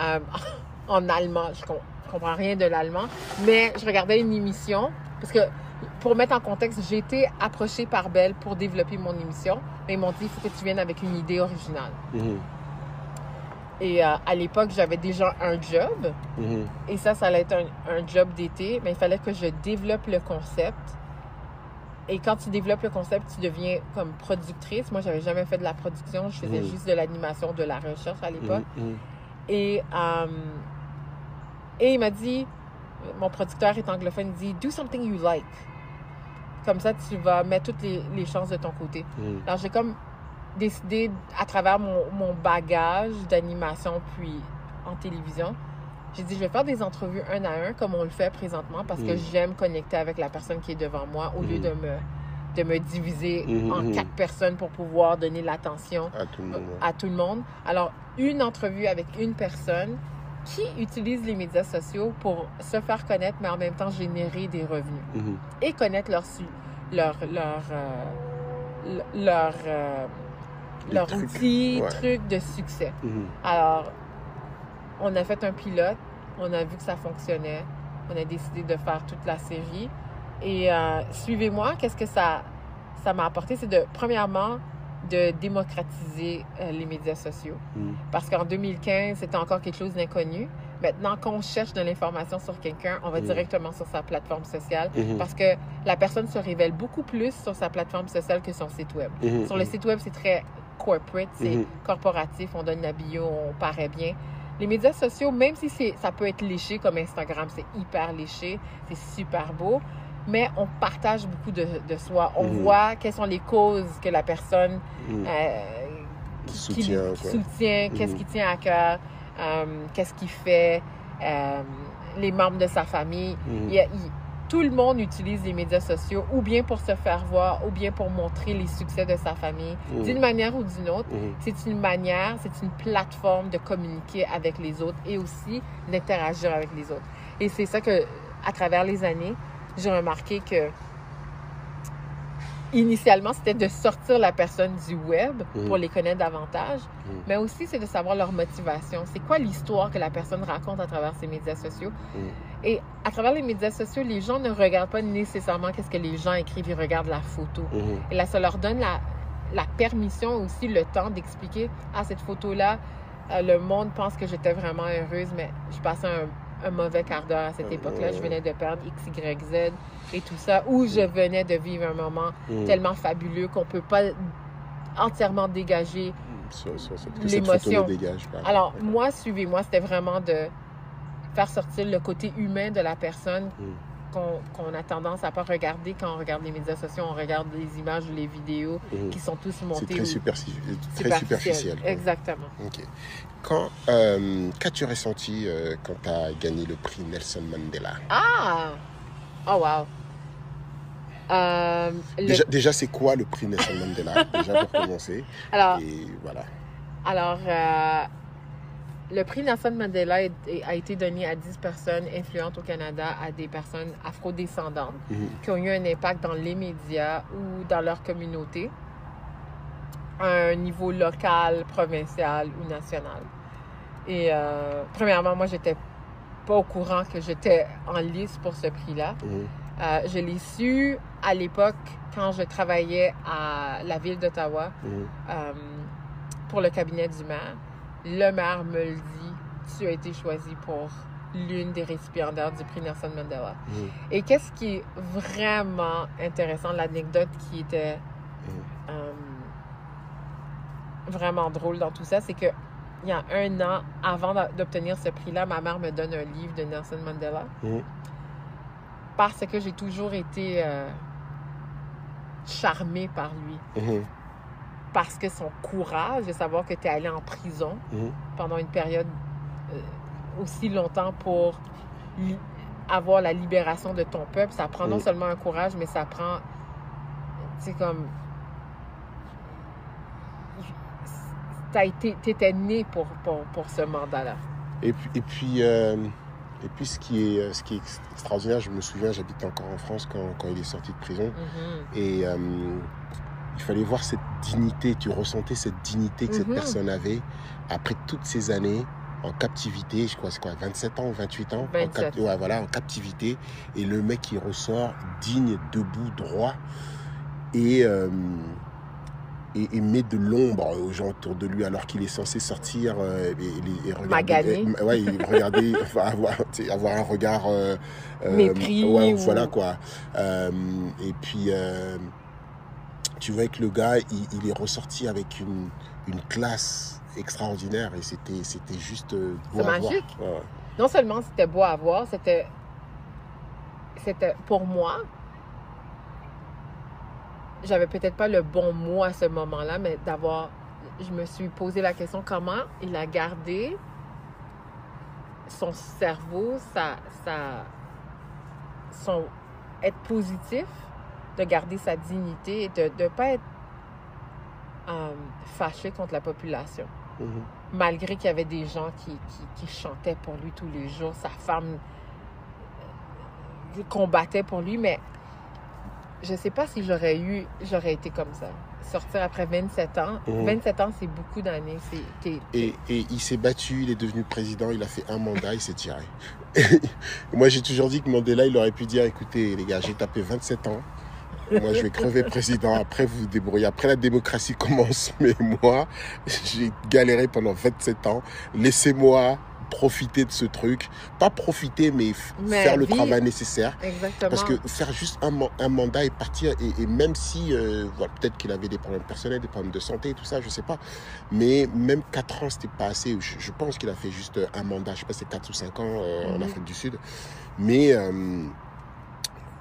euh, en allemand. Je, je comprends rien de l'allemand, mais je regardais une émission parce que pour mettre en contexte, j'ai été approchée par Belle pour développer mon émission, mais ils m'ont dit il faut que tu viennes avec une idée originale. Mhm. Et euh, à l'époque, j'avais déjà un job, Mhm. et ça, ça allait être un, un job d'été, mais il fallait que je développe le concept. Et quand tu développes le concept, tu deviens comme productrice. Moi, j'avais jamais fait de la production, je faisais Mhm. juste de l'animation, de la recherche à l'époque. Mhm. Et, euh, et il m'a dit, mon producteur est anglophone, il dit Do something you like. Comme ça, tu vas mettre toutes les, les chances de ton côté. Alors, j'ai comme décidé, à travers mon, mon bagage d'animation puis en télévision, j'ai dit, je vais faire des entrevues un à un comme on le fait présentement parce que Mhm. j'aime connecter avec la personne qui est devant moi au lieu Mhm. de me, de me diviser Mhm, en quatre personnes pour pouvoir donner l'attention À tout le monde. ouais. à tout le monde. Alors, une entrevue avec une personne qui utilise les médias sociaux pour se faire connaître, mais en même temps générer des revenus Mhm. et connaître leur, leur, leur, euh, leur, euh, leur trucs, outil, ouais. truc de succès. Mhm. Alors, on a fait un pilote, on a vu que ça fonctionnait, on a décidé de faire toute la série. Et euh, suivez-moi, qu'est-ce que ça ça m'a apporté? C'est de, premièrement, de démocratiser euh, les médias sociaux. Mhm. Parce qu'en 2015, c'était encore quelque chose d'inconnu. Maintenant, quand on cherche de l'information sur quelqu'un, on va Mm. directement sur sa plateforme sociale Mhm. parce que la personne se révèle beaucoup plus sur sa plateforme sociale que son site web. Mhm. Sur le site web, c'est très corporate, c'est Mhm. corporatif, on donne la bio, on paraît bien. Les médias sociaux, même si c'est, ça peut être léché comme Instagram, c'est hyper léché, c'est super beau, mais on partage beaucoup de, de soi. On Mhm. voit quelles sont les causes que la personne Mhm. euh, Qui soutient, qui quoi. soutient, qu'est-ce qui tient à cœur, euh, qu'est-ce qu'il fait, euh, les membres de sa famille. Il y a- il- tout le monde utilise les médias sociaux ou bien pour se faire voir ou bien pour montrer les succès de sa famille Mhm. d'une manière ou d'une autre. Mhm. C'est une manière, c'est une plateforme de communiquer avec les autres et aussi d'interagir avec les autres. Et c'est ça que, à travers les années, j'ai remarqué que initialement, c'était de sortir la personne du web Mhm. pour les connaître davantage, mais aussi c'est de savoir leur motivation. C'est quoi l'histoire que la personne raconte à travers ses médias sociaux? Et à travers les médias sociaux, les gens ne regardent pas nécessairement qu'est-ce que les gens écrivent, ils regardent la photo. Mhm. Et là, ça leur donne la, la permission aussi, le temps d'expliquer à cette photo-là, euh, le monde pense que j'étais vraiment heureuse, mais je passais un, un mauvais quart d'heure à cette Euh, époque-là. Je venais de perdre X, Y, Z et tout ça, ou je venais de vivre un moment Mhm. tellement fabuleux qu'on peut pas entièrement dégager. L'émotion. Alors, moi, suivez-moi, c'était vraiment de faire sortir le côté humain de la personne Mhm. qu'on a tendance à pas regarder quand on regarde les médias sociaux, on regarde les images ou les vidéos Mhm. qui sont tous C'est montés très, superficiel. Exactement. Quand, euh, qu'as-tu ressenti euh, quand tu as gagné le prix Nelson Mandela? Ah! Oh, wow. Euh, le- Déjà, déjà, c'est quoi le prix Nelson Mandela? Déjà pour commencer. Alors, Et voilà. alors euh, le prix Nelson Mandela a été donné à 10 personnes influentes au Canada, à des personnes afrodescendantes Mhm. qui ont eu un impact dans les médias ou dans leur communauté, à un niveau local, provincial ou national. Et euh, premièrement, moi, j'étais pas au courant que j'étais en lice pour ce prix-là. Mhm. Euh, je l'ai su à l'époque quand je travaillais à la ville d'Ottawa Mhm. euh, pour le cabinet du maire. Le maire me le dit, tu as été choisi pour l'une des récipiendaires du prix Nelson Mandela. Mhm. Et qu'est-ce qui est vraiment intéressant, l'anecdote qui était Mhm. euh, vraiment drôle dans tout ça, c'est que il y a un an, avant d'obtenir ce prix-là, ma mère me donne un livre de Nelson Mandela Mhm. parce que j'ai toujours été euh, charmée par lui. Parce que son courage de savoir que tu es allé en prison Mhm. pendant une période euh, aussi longtemps pour avoir la libération de ton peuple, ça prend non Mhm. seulement un courage, mais ça prend, c'est comme, t'as été, t'étais né pour, pour, pour ce mandat-là. Et puis, et puis, euh, et puis ce, qui est, ce qui est extraordinaire, je me souviens, j'habite encore en France quand, quand il est sorti de prison. Mhm. Et euh, il fallait voir cette dignité, tu ressentais cette dignité que cette Mhm. personne avait après toutes ces années en captivité, je crois, c'est quoi, 27 ans ou 28 ans en 27. ouais, voilà, en captivité. Et le mec qui ressort digne, debout, droit. Et, euh, et, et met de l'ombre aux gens autour de lui alors qu'il est censé sortir euh, et, regarder. Et- ouais, regarder, enfin, avoir, un regard. euh, euh, Mépris ouais, ou- voilà quoi. Euh, et puis, euh, tu vois que le gars, il, il est ressorti avec une, une classe extraordinaire et c'était c'était juste euh, beau C'est à voir. magique. Ouais. non seulement c'était beau à voir, c'était, c'était pour moi, j'avais peut-être pas le bon mot à ce moment-là, mais d'avoir, je me suis posé la question comment il a gardé son cerveau, sa, sa, son être positif, de garder sa dignité et de ne pas être euh, fâché contre la population Mhm. malgré qu'il y avait des gens qui, qui, qui chantaient pour lui tous les jours, sa femme euh, combattait pour lui, mais je sais pas si j'aurais eu, j'aurais été comme ça. Sortir après 27 ans, Mhm. 27 ans, c'est beaucoup d'années. Et, et il s'est battu, il est devenu président, il a fait un mandat, il s'est tiré. Moi, j'ai toujours dit que Mandela, il aurait pu dire écoutez, les gars, j'ai tapé 27 ans. Moi, je vais crever président. Après, vous vous débrouillez. Après, la démocratie commence. Mais moi, j'ai galéré pendant 27 ans. Laissez-moi profiter de ce truc. Pas profiter, mais, faire le vivre. travail nécessaire. Exactement. Parce que faire juste un, man- un mandat et partir, et, et même si, euh, voilà, peut-être qu'il avait des problèmes personnels, des problèmes de santé, tout ça, je sais pas. Mais même 4 ans, c'était pas assez. Je, je pense qu'il a fait juste un mandat, je sais pas, c'est 4 ou 5 ans euh, en Mhm. Afrique du Sud. Mais euh,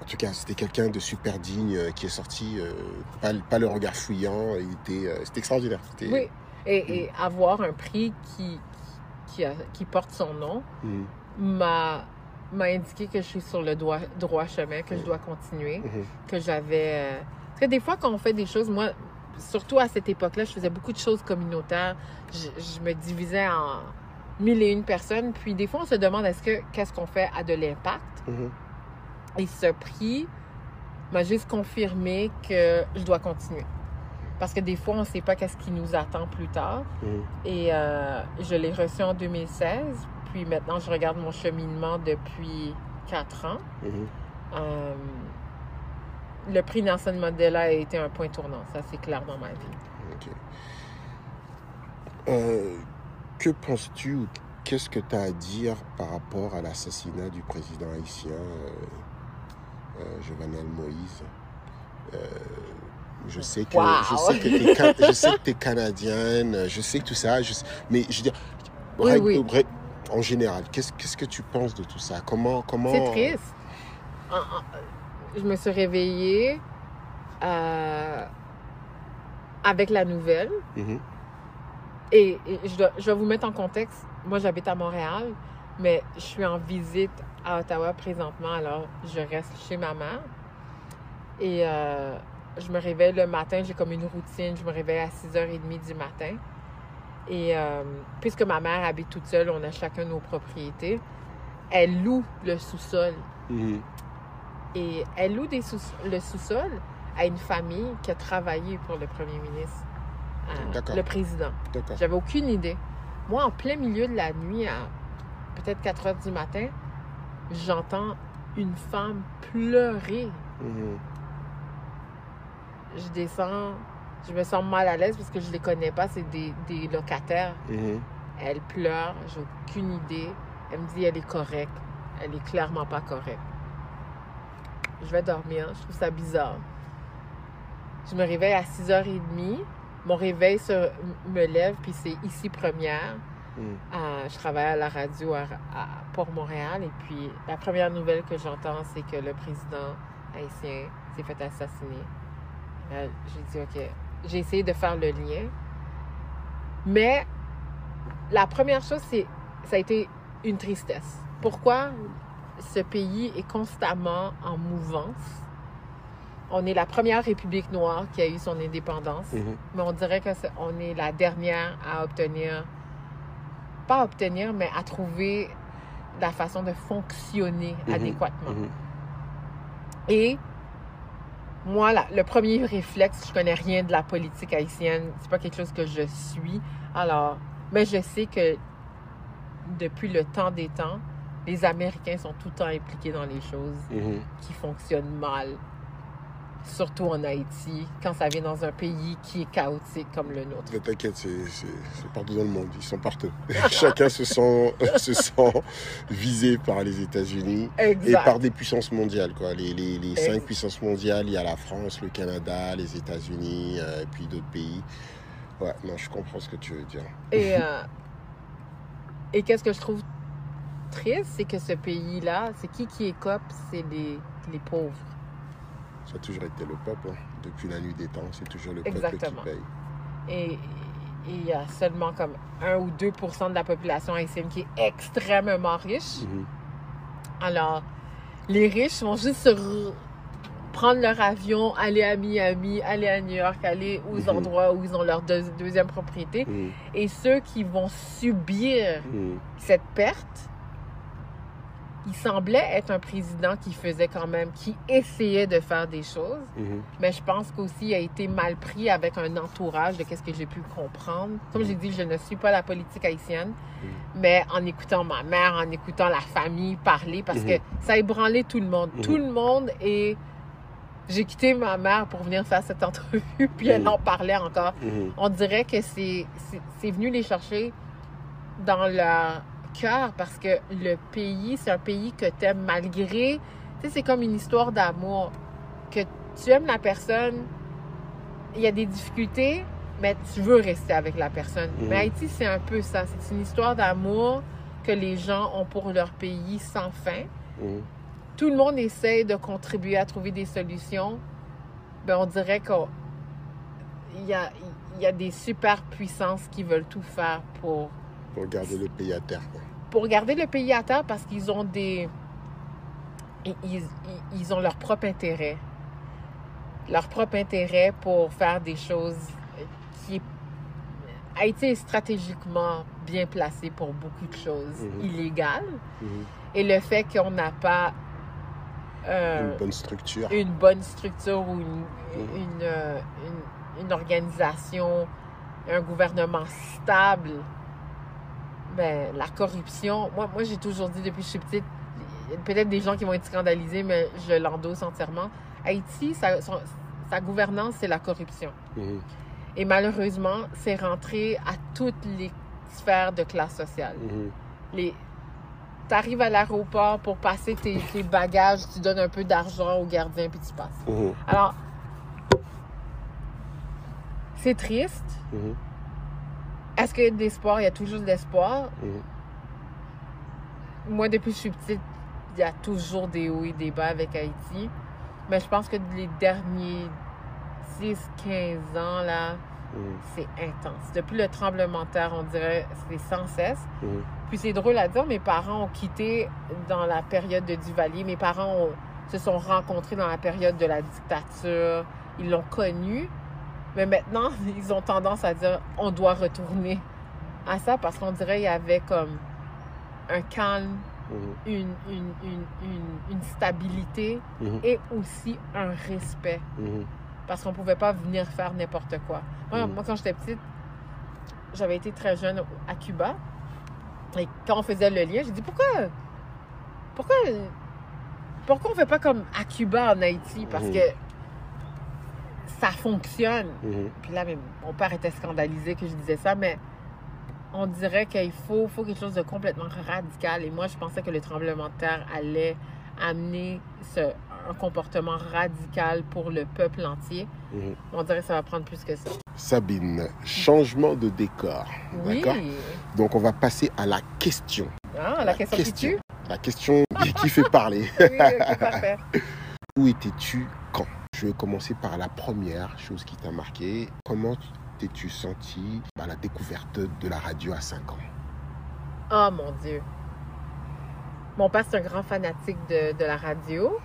tout cas, c'était quelqu'un de super digne euh, qui est sorti, euh, pas, pas le regard fouillant, euh, c'était extraordinaire. Oui, et, et avoir un prix qui, qui, a- qui porte son nom Mhm, m'a, indiqué que je suis sur le droit, droit chemin, que je dois continuer. mhm, que j'avais. euh, Parce que des fois, quand on fait des choses, moi, surtout à cette époque-là, je faisais beaucoup de choses communautaires. Je, je me divisais en mille et une personnes. Puis des fois, on se demande est-ce que qu'est-ce qu'on fait a de l'impact? mhm. Et ce prix m'a juste confirmé que je dois continuer. Parce que des fois, on ne sait pas qu'est-ce qui nous attend plus tard. Mhm. Et euh, je l'ai reçu en 2016. Puis maintenant, je regarde mon cheminement depuis quatre ans. Mhm. Euh, le prix Nelson Mandela a été un point tournant, ça c'est clair dans ma vie. Ok. Euh, que penses-tu ou qu'est-ce que tu as à dire par rapport à l'assassinat du président haïtien Jovenel Moïse Euh, je sais que Wow. je sais que ca- je sais que t'es canadienne, je sais que tout ça, je sais- mais je veux dire, Oui, oui. en général, qu'est-ce que tu penses de tout ça? Comment comment C'est triste. En- en- je me suis réveillée euh, avec la nouvelle Mhm, et, et je, dois, je dois vous mettre en contexte. Moi, j'habite à Montréal, mais je suis en visite à Ottawa présentement, alors je reste chez ma mère. Et euh, je me réveille le matin, j'ai comme une routine. Je me réveille à 6h30 du matin. Et euh, puisque ma mère habite toute seule, on a chacun nos propriétés. Elle loue le sous-sol. mhm, Et elle loue des sous- le sous-sol à une famille qui a travaillé pour le premier ministre, euh, le président. J'avais aucune idée. Moi, en plein milieu de la nuit, à peut-être 4 heures du matin, j'entends une femme pleurer. Mhm, Je descends, je me sens mal à l'aise parce que je les connais pas, c'est des, des locataires. mhm, Elle pleure, j'ai aucune idée. Elle me dit elle est correcte. Elle est clairement pas correcte. Je vais dormir, je trouve ça bizarre. Je me réveille à 6h30. mon réveil se, me lève, puis c'est ici première. Mm. Euh, je travaille à la radio à, à Port-Montréal, et puis la première nouvelle que j'entends, c'est que le président haïtien s'est fait assassiner. Là, j'ai dit, OK, j'ai essayé de faire le lien. Mais la première chose, c'est ça a été une tristesse. Pourquoi ce pays est constamment en mouvance? On est la première république noire qui a eu son indépendance, Mhm. mais on dirait qu'on est la dernière à obtenir, pas à obtenir, mais à trouver la façon de fonctionner Mhm. adéquatement. Mhm. Et moi, le premier réflexe, je connais rien de la politique haïtienne. C'est pas quelque chose que je suis. Alors, mais je sais que depuis le temps des temps, les Américains sont tout le temps impliqués dans les choses Mhm. qui fonctionnent mal. Surtout en Haïti, quand ça vient dans un pays qui est chaotique comme le nôtre. Ne T'inquiète, c'est partout dans le monde. Ils sont partout. Chacun se sent, se sent visé par les États-Unis et par des puissances mondiales. Quoi. Les, les, les cinq puissances mondiales, il y a la France, le Canada, les États-Unis euh, et puis d'autres pays. Ouais, non, je comprends ce que tu veux dire. Et, euh, et qu'est-ce que je trouve triste, c'est que ce pays-là, c'est qui qui écope? C'est les, les pauvres. Ça a toujours été le peuple. hein. Depuis la nuit des temps, c'est toujours le peuple Exactement. qui paye. Et il y a seulement comme 1 ou 2% de la population haïtienne qui est extrêmement riche. Mhm. Alors, les riches vont juste se prendre leur avion, aller à Miami, aller à New York, aller aux Mhm. endroits où ils ont leur deux- deuxième propriété. Mhm. Et ceux qui vont subir cette perte, il semblait être un président qui faisait quand même, qui essayait de faire des choses. Mhm. Mais je pense qu'aussi il a été mal pris avec un entourage de qu'est-ce que j'ai pu comprendre. Comme j'ai dit, je ne suis pas la politique haïtienne, mais en écoutant ma mère, en écoutant la famille parler, parce que ça a ébranlé tout le monde. Mhm. Tout le monde et j'ai quitté ma mère pour venir faire cette entrevue, puis elle Mhm. en parlait encore. Mhm. On dirait que c'est c'est- c'est venu les chercher dans leur cœur parce que le pays, c'est un pays que tu aimes malgré. Tu sais, c'est comme une histoire d'amour. Que tu aimes la personne, il y a des difficultés, mais tu veux rester avec la personne. Mhm. Mais Haïti, c'est un peu ça. C'est une histoire d'amour que les gens ont pour leur pays sans fin. Mhm. Tout le monde essaie de contribuer à trouver des solutions. Ben, on dirait qu'il y a, il y a des super puissances qui veulent tout faire pour Pour garder le pays à terre. quoi. Pour garder le pays à terre parce qu'ils ont des. Ils, ils- ils ont leur propre intérêt. Leur propre intérêt pour faire des choses qui. Haïti est stratégiquement bien placé pour beaucoup de choses Mhm. illégales. Mhm. Et le fait qu'on n'a pas euh, Une bonne structure. une bonne structure ou une, Mhm. une, euh, une- une organisation, un gouvernement stable, ben, la corruption, moi, moi j'ai toujours dit depuis que je suis petite, il y a peut-être des gens qui vont être scandalisés, mais je l'endosse entièrement. Haïti, sa, son- sa gouvernance, c'est la corruption. Mhm. Et malheureusement, c'est rentré à toutes les sphères de classe sociale Mhm. les t'arrives à l'aéroport pour passer tes, tes bagages, tu donnes un peu d'argent au gardien puis tu passes. Mhm. Alors, c'est triste. Est-ce qu'il y a de l'espoir? Il y a toujours de l'espoir? Mhm. Moi, depuis que je suis petite, il y a toujours des hauts et des bas avec Haïti. Mais je pense que les derniers 10, 15 ans, là, Mhm. c'est intense. Depuis le tremblement de terre, on dirait c'est sans cesse. Mhm. Puis c'est drôle à dire, mes parents ont quitté dans la période de Duvalier. Mes parents ont- se sont rencontrés dans la période de la dictature. Ils l'ont connu. Mais maintenant, ils ont tendance à dire on doit retourner à ça parce qu'on dirait qu'il y avait comme un calme, Mhm. une, une, une, une, une stabilité Mhm. et aussi un respect Mhm. parce qu'on pouvait pas venir faire n'importe quoi. Moi, moi, quand j'étais petite, j'avais été très jeune à Cuba. Et quand on faisait le lien, j'ai dit pourquoi pourquoi pourquoi on fait pas comme à Cuba en Haïti? Parce que ça fonctionne. Mhm. Puis là, même, mon père était scandalisé que je disais ça, mais on dirait qu'il faut, faut quelque chose de complètement radical. Et moi, je pensais que le tremblement de terre allait amener ce, un comportement radical pour le peuple entier. Mhm. On dirait que ça va prendre plus que ça. Sabine, changement de décor. Oui. D'accord? Donc, on va passer à la question. Ah, la, question, qui tue La question qui, fait parler. Oui, parfait. Où étais-tu quand? Je vais commencer par la première chose qui t'a marqué. Comment t'es-tu senti à la découverte de la radio à 5 ans? Oh mon Dieu. Mon père, c'est un grand fanatique de, de la radio.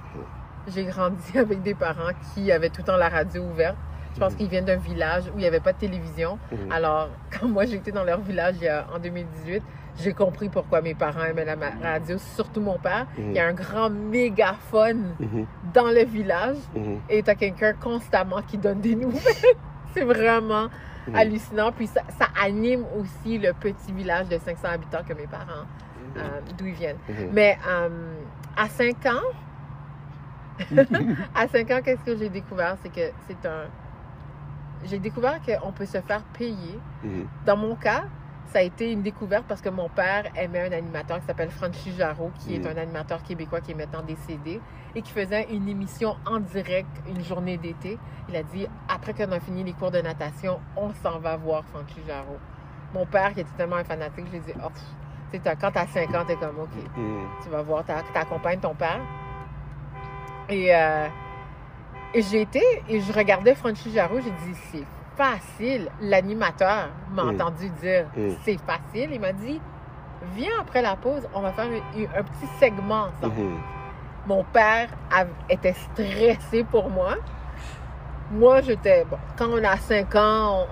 J'ai grandi avec des parents qui avaient tout le temps la radio ouverte. Je pense Mhm. qu'ils viennent d'un village où il n'y avait pas de télévision. Mhm. Alors, quand moi j'étais dans leur village en 2018, j'ai compris pourquoi mes parents aimaient la radio, surtout mon père. Mhm. Il y a un grand mégaphone Mhm, dans le village mhm, et tu as quelqu'un constamment qui donne des nouvelles. C'est vraiment mhm. hallucinant. Puis ça, ça anime aussi le petit village de 500 habitants que mes parents, euh, d'où ils viennent. Mais euh, à 5 ans, à 5 ans, qu'est-ce que j'ai découvert? C'est que c'est un. J'ai découvert qu'on peut se faire payer. Dans mon cas, ça a été une découverte parce que mon père aimait un animateur qui s'appelle Franchi Jarreau, qui est un animateur québécois qui est maintenant décédé et qui faisait une émission en direct une journée d'été. Il a dit après qu'on a fini les cours de natation, on s'en va voir Franchi Jarreau. Mon père, qui était tellement un fanatique, j'ai dit oh, pff, quand t'as 5 ans, t'es comme OK Mhm. tu vas voir, t'a- t'accompagnes ton père. Et, euh, et j'ai été, et je regardais Franchi Jarreau, j'ai dit, c'est facile. L'animateur m'a Mm. entendu dire, Mm. c'est facile. Il m'a dit, viens après la pause, on va faire un, un petit segment ensemble. Mhm. Mon père était stressé pour moi. Moi, j'étais, bon, quand on a 5 ans,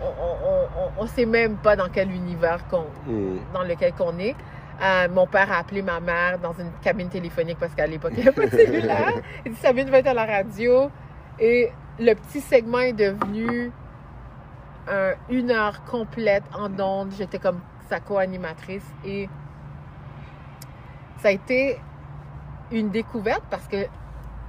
on ne sait même pas dans quel univers qu'on, Mhm. dans lequel qu'on est. Euh, mon père a appelé ma mère dans une cabine téléphonique parce qu'à l'époque, il n'y avait pas de cellulaire. Il dit Sabine va être à la radio. Et le petit segment est devenu un- une heure complète en ondes. J'étais comme sa co-animatrice. Et ça a été une découverte parce que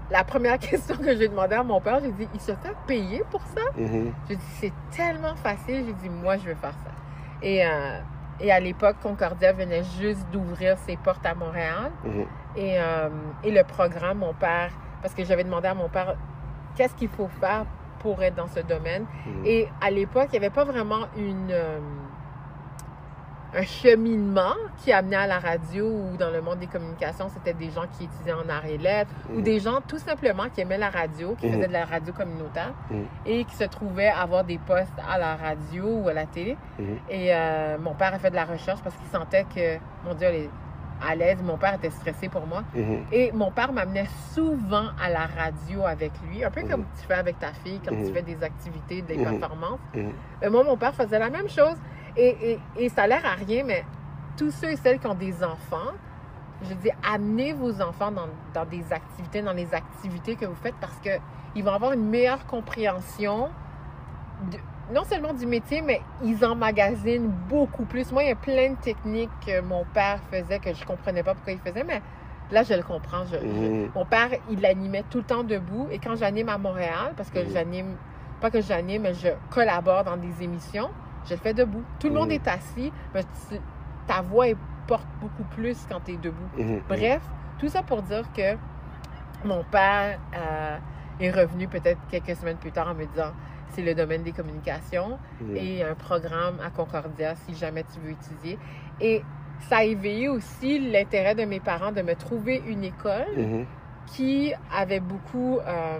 la première question que j'ai demandé à mon père, j'ai dit Il se fait payer pour ça? Mhm. j'ai dit, c'est tellement facile. J'ai dit, moi, je veux faire ça. Et, euh, et à l'époque, Concordia venait juste d'ouvrir ses portes à Montréal. Mhm. Et, euh, et le programme, mon père, parce que j'avais demandé à mon père, qu'est-ce qu'il faut faire pour être dans ce domaine. Mhm. Et à l'époque, il n'y avait pas vraiment une, euh, un cheminement qui amenait à la radio ou dans le monde des communications. C'était des gens qui étudiaient en arts et lettres ou Mhm. des gens tout simplement qui aimaient la radio, qui Mhm. faisaient de la radio communautaire et qui se trouvaient avoir des postes à la radio ou à la télé. Et euh, mon père a fait de la recherche parce qu'il sentait que, mon Dieu, est à l'aise. Mon père était stressé pour moi. Mhm. Et mon père m'amenait souvent à la radio avec lui, un peu comme tu fais avec ta fille quand tu Mhm. fais des activités, des performances. Mais moi, mon père faisait la même chose. Et, et, et ça a l'air à rien, mais tous ceux et celles qui ont des enfants, je dis, amenez vos enfants dans, dans des activités, dans les activités que vous faites parce qu'ils vont avoir une meilleure compréhension, de- non seulement du métier, mais ils emmagasinent beaucoup plus. Moi, il y a plein de techniques que mon père faisait que je comprenais pas pourquoi il faisait, mais là, je le comprends. Je- je- Mhm. mon père, il animait tout le temps debout. Et quand j'anime à Montréal, parce que Mhm. j'anime, pas que j'anime, mais je collabore dans des émissions, je le fais debout. Tout le monde Mhm. est assis, mais tu- ta voix elle porte beaucoup plus quand tu es debout. Bref, tout ça pour dire que mon père euh, est revenu peut-être quelques semaines plus tard en me disant c'est le domaine des communications Mhm. et un programme à Concordia si jamais tu veux étudier. Et ça a éveillé aussi l'intérêt de mes parents de me trouver une école Mhm. qui avait beaucoup, euh,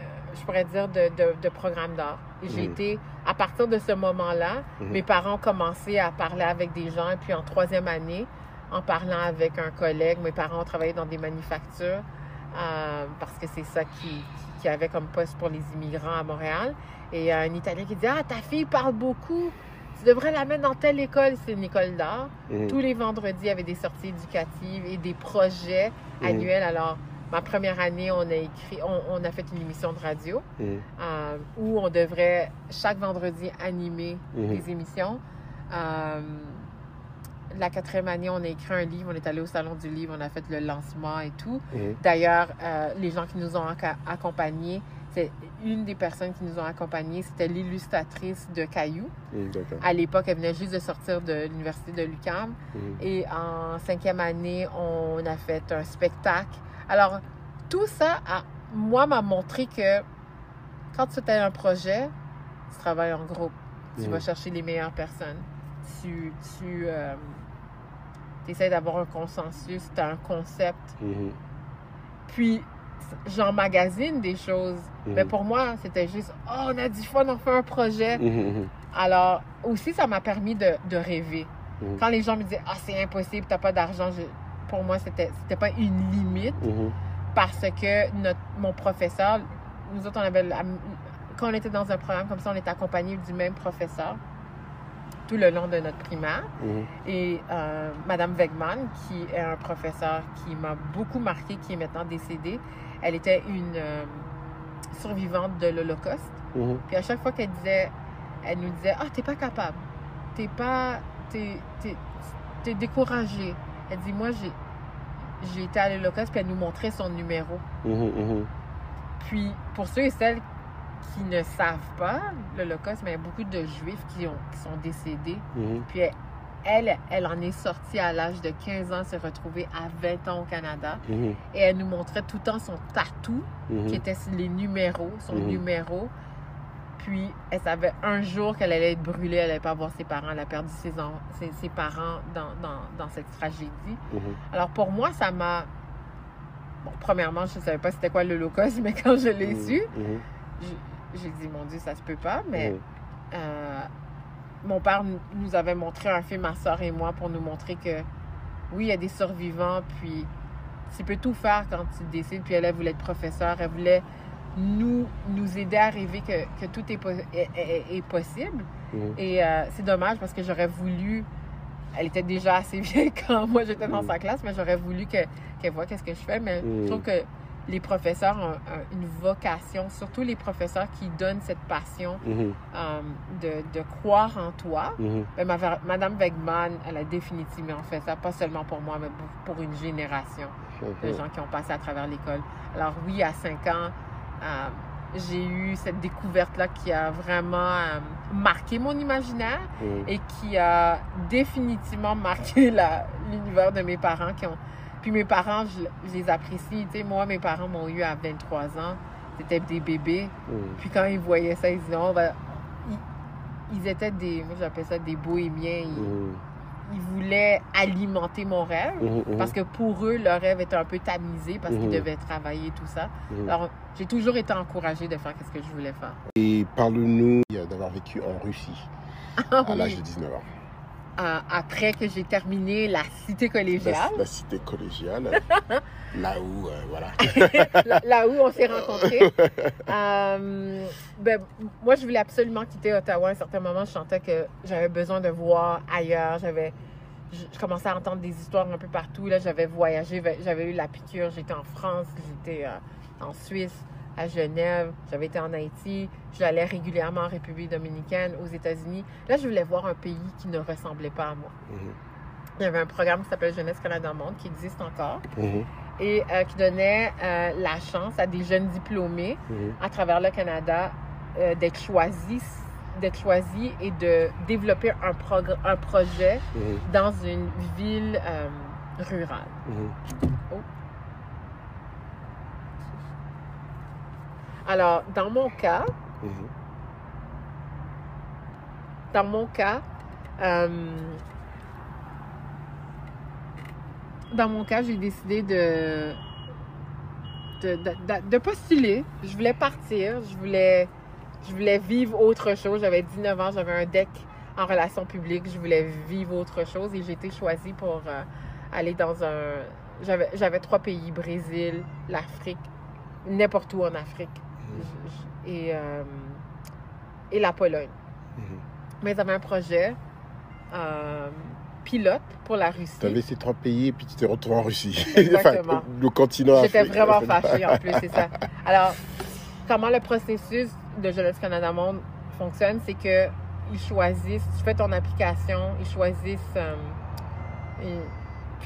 euh, je pourrais dire, de, de, de programmes d'art. Et j'ai Mhm. été, à partir de ce moment-là, Mhm. mes parents ont commencé à parler avec des gens. Et puis en troisième année, en parlant avec un collègue, mes parents ont travaillé dans des manufactures euh, parce que c'est ça qui, qui avait comme poste pour les immigrants à Montréal. Et il y a un Italien qui dit Ah, ta fille parle beaucoup. Tu devrais la mettre dans telle école. C'est une école d'art. Mhm. Tous les vendredis, il y avait des sorties éducatives et des projets Mhm. annuels. Alors, ma première année, on a écrit, on, on a fait une émission de radio Mhm. euh, où on devrait chaque vendredi animer des émissions. Euh, la quatrième année, on a écrit un livre. On est allé au salon du livre, on a fait le lancement et tout. D'ailleurs, euh, les gens qui nous ont accompagnés, c'est une des personnes qui nous ont accompagnés, c'était l'illustratrice de Caillou. À l'époque, elle venait juste de sortir de l'université de l'UQAM. Et? En cinquième année, on a fait un spectacle. Alors, tout ça, a- moi, m'a montré que quand tu as un projet, tu travailles en groupe. Tu vas chercher les meilleures personnes. Tu, tu essaies d'avoir un consensus, tu as un concept. Mhm. Puis, j'emmagasine des choses. Mhm. Mais pour moi, c'était juste, oh, on a du fun, on fait un projet. Mhm, mhm. Alors, aussi, ça m'a permis de, de rêver. Quand les gens me disaient, ah, c'est impossible, t'as pas d'argent, pour moi, c'était c'était pas une limite parce que notre, mon professeur, nous autres, on avait, la- quand on était dans un programme comme ça, on était accompagné du même professeur tout le long de notre primaire. Mhm. Et euh, Madame Wegman, qui est un professeur qui m'a beaucoup marqué, qui est maintenant décédée, elle était une euh, survivante de l'Holocauste. Mhm. Puis à chaque fois qu'elle disait, elle nous disait, ah, t'es pas capable, t'es pas, t'es, t'es, t'es découragé. Elle dit, moi, j'ai, j'ai été à l'Holocauste, puis elle nous montrait son numéro. Mhm. Puis pour ceux et celles qui ne savent pas l'Holocauste, mais il y a beaucoup de Juifs qui, ont, qui sont décédés. Mhm. Puis elle, elle en est sortie à l'âge de 15 ans, s'est retrouvée à 20 ans au Canada. Mhm. Et elle nous montrait tout le temps son tatou, Mhm. qui était les numéros, son numéro. Puis elle savait un jour qu'elle allait être brûlée, elle n'allait pas voir ses parents, elle a perdu ses, en- ses, ses parents dans, dans, dans cette tragédie. Alors pour moi, ça m'a... Bon, premièrement, je ne savais pas c'était quoi l'Holocauste, mais quand je l'ai su, je- j'ai dit, mon Dieu, ça se peut pas. Mais euh, mon père nous- avait montré un film, ma soeur et moi, pour nous montrer que oui, il y a des survivants, puis tu peux tout faire quand tu décides. Puis elle, elle voulait être professeure, elle voulait nous, nous aider à rêver que, que tout est, po- est, est- est possible. Et euh, c'est dommage parce que j'aurais voulu. Elle était déjà assez vieille quand moi j'étais dans Mm. sa classe, mais j'aurais voulu que- qu'elle voit qu'est-ce que je fais. Mais je trouve que les professeurs ont, ont une vocation, surtout les professeurs qui donnent cette passion Mhm. euh, de, de croire en toi. Mhm. Ben, ma- Madame Wegman, elle a définitivement fait ça, pas seulement pour moi, mais pour, pour une génération de Mhm. gens qui ont passé à travers l'école. Alors oui, à 5 ans, euh, j'ai eu cette découverte-là qui a vraiment euh, marqué mon imaginaire et qui a définitivement marqué la- l'univers de mes parents qui ont... Puis mes parents, je, je les apprécie. Tu sais, moi, mes parents m'ont eu à 23 ans. C'était des bébés. Mhm. Puis quand ils voyaient ça, ils disaient, on va... Ils, ils étaient des... Moi, j'appelle ça des bohémiens. Ils, ils voulaient alimenter mon rêve. Mhm. Parce que pour eux, leur rêve était un peu tamisé parce qu'ils devaient travailler, tout ça. Alors, j'ai toujours été encouragée de faire ce que je voulais faire. Et parle-nous d'avoir vécu en Russie Ah à l'âge de 19 ans. Euh, après que j'ai terminé la cité collégiale, la cité collégiale, là où, euh, voilà. là, là où on s'est rencontrés, euh, ben, moi, je voulais absolument quitter Ottawa. À un certain moment, je sentais que j'avais besoin de voir ailleurs. J'avais, je, je commençais à entendre des histoires un peu partout. Là, j'avais voyagé, j'avais eu la piqûre. J'étais en France, j'étais en Suisse, à Genève, j'avais été en Haïti. J'allais régulièrement en République dominicaine, aux États-Unis. Là, je voulais voir un pays qui ne ressemblait pas à moi. Mhm. Il y avait un programme qui s'appelle Jeunesse Canada Monde qui existe encore Mhm. et euh, qui donnait euh, la chance à des jeunes diplômés Mhm. à travers le Canada euh, d'être choisis d'être et de développer un, progr- un projet dans une ville euh, rurale. Mhm. Alors, dans mon cas, Mhm. dans mon cas, euh, dans mon cas, j'ai décidé de, de, de- de- de postuler. Je voulais partir, je voulais, je voulais vivre autre chose. J'avais 19 ans, j'avais un deck en relations publiques, je voulais vivre autre chose et j'ai été choisie pour euh, aller dans un... J'avais trois pays, Brésil, l'Afrique, n'importe où en Afrique et, euh, et la Pologne. Mhm. Mais ils avaient un projet euh, pilote pour la Russie. Tu avais ces trois pays et puis tu t'es retrouvé en Russie. Exactement. Enfin, le continent J'étais vraiment fâchée en plus, c'est ça. Alors, comment le processus de Jeunesse Canada Monde fonctionne, c'est que ils choisissent, tu fais ton application, ils choisissent euh, une-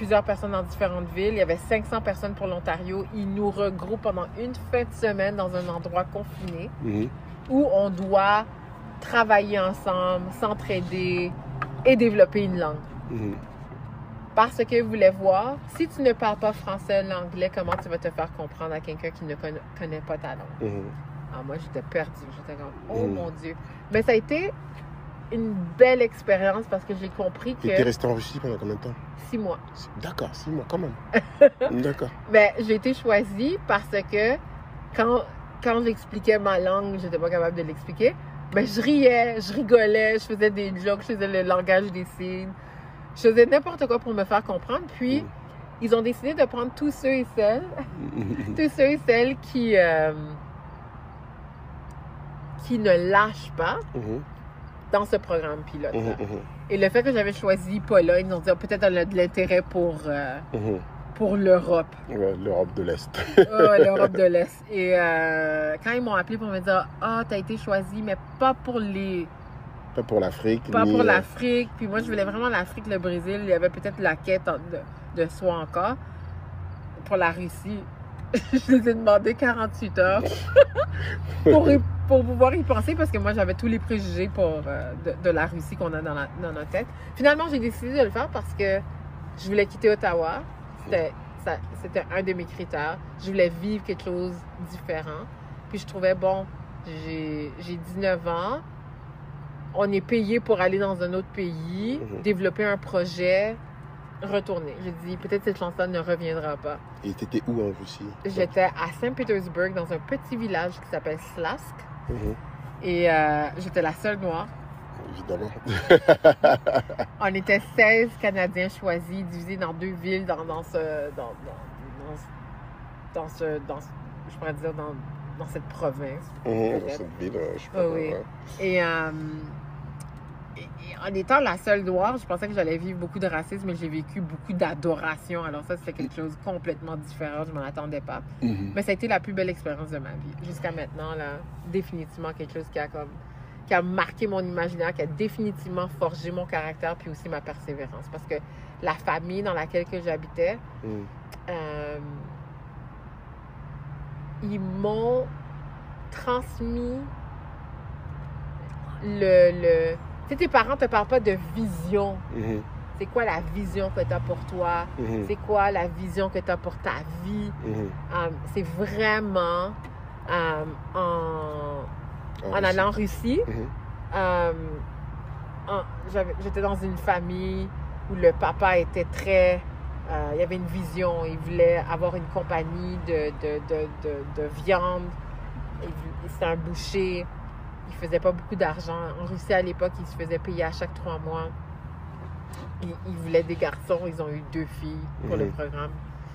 plusieurs personnes dans différentes villes. Il y avait 500 personnes pour l'Ontario. Ils nous regroupent pendant une fin de semaine dans un endroit confiné Mhm. où on doit travailler ensemble, s'entraider et développer une langue. Mhm. Parce que vous voulez voir, si tu ne parles pas français, l'anglais, comment tu vas te faire comprendre à quelqu'un qui ne conna- connaît pas ta langue? Mhm. Ah, moi, j'étais perdue. J'étais comme, oh Mm. mon Dieu. Mais ça a été une belle expérience parce que j'ai compris Et t'es que resté en Russie pendant combien de temps? Six mois. D'accord, six mois quand même. D'accord. Ben, j'ai été choisie parce que quand, quand j'expliquais ma langue, j'étais pas capable de l'expliquer. Ben, je riais, je rigolais, je faisais des jokes, je faisais le langage des signes. Je faisais n'importe quoi pour me faire comprendre. Puis, Mm. ils ont décidé de prendre tous ceux et celles, tous ceux et celles qui, euh, qui ne lâchent pas Mhm, dans ce programme pilote. mhm, mhm, Et le fait que j'avais choisi Pologne, ils ont dit Ah, peut-être elle a de l'intérêt pour, euh, mhm. pour l'Europe. Ouais, L'Europe de l'Est. L'Europe de l'Est. Et euh, quand ils m'ont appelé pour me dire Ah, t'as été choisi, mais pas pour les. Pas pour l'Afrique. Pas ni, pour euh, l'Afrique. Puis moi, je voulais vraiment l'Afrique, le Brésil. Il y avait peut-être la quête de, de soi encore. Pour la Russie, je les ai demandé 48 heures pour, pour pouvoir y penser parce que moi, j'avais tous les préjugés pour, euh, de, de la Russie qu'on a dans, la- dans notre tête. Finalement, j'ai décidé de le faire parce que je voulais quitter Ottawa. C'était un de mes critères. Je voulais vivre quelque chose de différent. Puis je trouvais, bon, j'ai j'ai 19 ans. On est payé pour aller dans un autre pays, Mhm. développer un projet, retourner. J'ai dit, peut-être cette chanson ne reviendra pas. Et t'étais où en Russie? J'étais à Saint-Pétersbourg, dans un petit village qui s'appelle Slask. Mhm, Et euh, j'étais la seule noire. Évidemment. On était 16 Canadiens choisis, divisés dans deux villes, dans, dans ce. Dans, dans, dans, dans ce. Dans, ce- je pourrais dire dans, dans cette province. Mhm, Cette ville, euh, je sais pas. Oui. ouais. Et, euh, en étant la seule noire, je pensais que j'allais vivre beaucoup de racisme, mais j'ai vécu beaucoup d'adoration. Alors ça, c'était quelque chose de complètement différent. Je m'en attendais pas. Mhm. Mais ça a été la plus belle expérience de ma vie. Jusqu'à maintenant, là, définitivement quelque chose qui a comme qui a marqué mon imaginaire, qui a définitivement forgé mon caractère, puis aussi ma persévérance. Parce que la famille dans laquelle que j'habitais, Mhm. euh, ils m'ont transmis le... le... Sais, tes parents te parlent pas de vision. Mhm. C'est quoi la vision que tu as pour toi? Mhm. C'est quoi la vision que tu as pour ta vie? Mhm. Euh, c'est vraiment euh, en, allant en Russie. J'avais- J'étais dans une famille où le papa était très. euh, il y avait une vision. Il voulait avoir une compagnie de, de, de, de, de viande. C'était un boucher. Il faisait pas beaucoup d'argent. En Russie, à l'époque, il se faisait payer à chaque trois mois. Il, il voulait des garçons. Ils ont eu deux filles pour le Mhm. programme,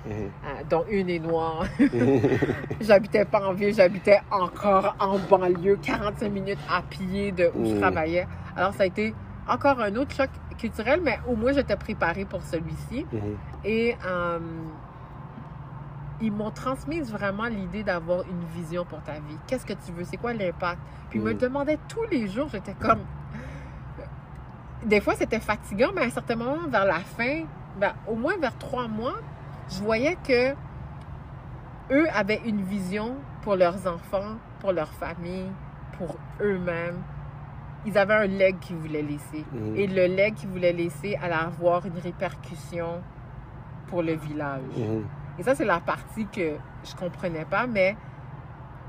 Mhm. euh, dont une est noire. Mhm. J'habitais pas en ville, j'habitais encore en banlieue, 45 minutes à pied de où je travaillais. Alors, ça a été encore un autre choc culturel, mais au moins, j'étais préparée pour celui-ci. Et euh, ils m'ont transmis vraiment l'idée d'avoir une vision pour ta vie. Qu'est-ce que tu veux? C'est quoi l'impact? Puis ils me Mm. demandaient tous les jours, j'étais comme... Des fois, c'était fatigant, mais à un certain moment, vers la fin, ben, au moins vers trois mois, je voyais que eux avaient une vision pour leurs enfants, pour leur famille, pour eux-mêmes. Ils avaient un leg qu'ils voulaient laisser. Mhm. Et le leg qu'ils voulaient laisser allait avoir une répercussion pour le village. Mhm. Et ça, c'est la partie que je comprenais pas, mais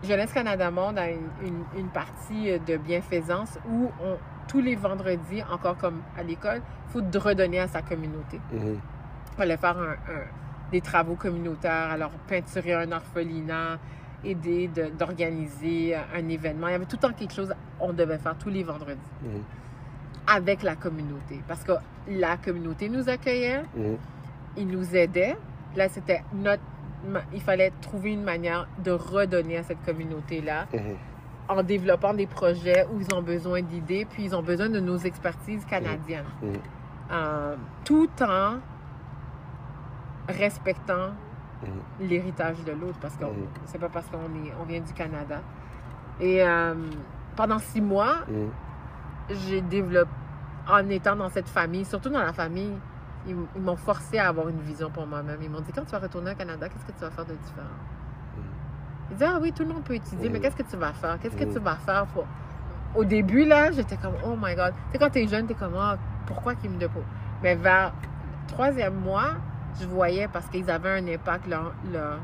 Jeunesse Canada Monde a une, une- une partie de bienfaisance où on, tous les vendredis, encore comme à l'école, il faut redonner à sa communauté. Mhm. Il fallait faire un- un- des travaux communautaires, alors peinturer un orphelinat, aider de- d'organiser un événement. Il y avait tout le temps quelque chose qu'on devait faire tous les vendredis Mhm. avec la communauté. Parce que la communauté nous accueillait, Mhm. ils nous aidaient. Là, c'était notre. Il fallait trouver une manière de redonner à cette communauté-là Mhm. en développant des projets où ils ont besoin d'idées, puis ils ont besoin de nos expertises canadiennes. Mhm. Euh, tout en respectant Mhm. l'héritage de l'autre, parce que Mhm. c'est pas parce qu'on est, on vient du Canada. Et euh, pendant six mois, Mhm. j'ai développé, en étant dans cette famille, surtout dans la famille, ils, m'ont forcé à avoir une vision pour moi-même. Ils m'ont dit, quand tu vas retourner au Canada, qu'est-ce que tu vas faire de différent? Ils disaient, ah oui, tout le monde peut étudier, mais Mhm. qu'est-ce que tu vas faire? Qu'est-ce que tu vas faire pour... Au début, là, j'étais comme, oh my God. Tu sais, quand t'es jeune, t'es comme, ah, pourquoi qu'ils me déposent? Mais vers le troisième mois, je voyais parce qu'ils avaient un impact, leur, leur,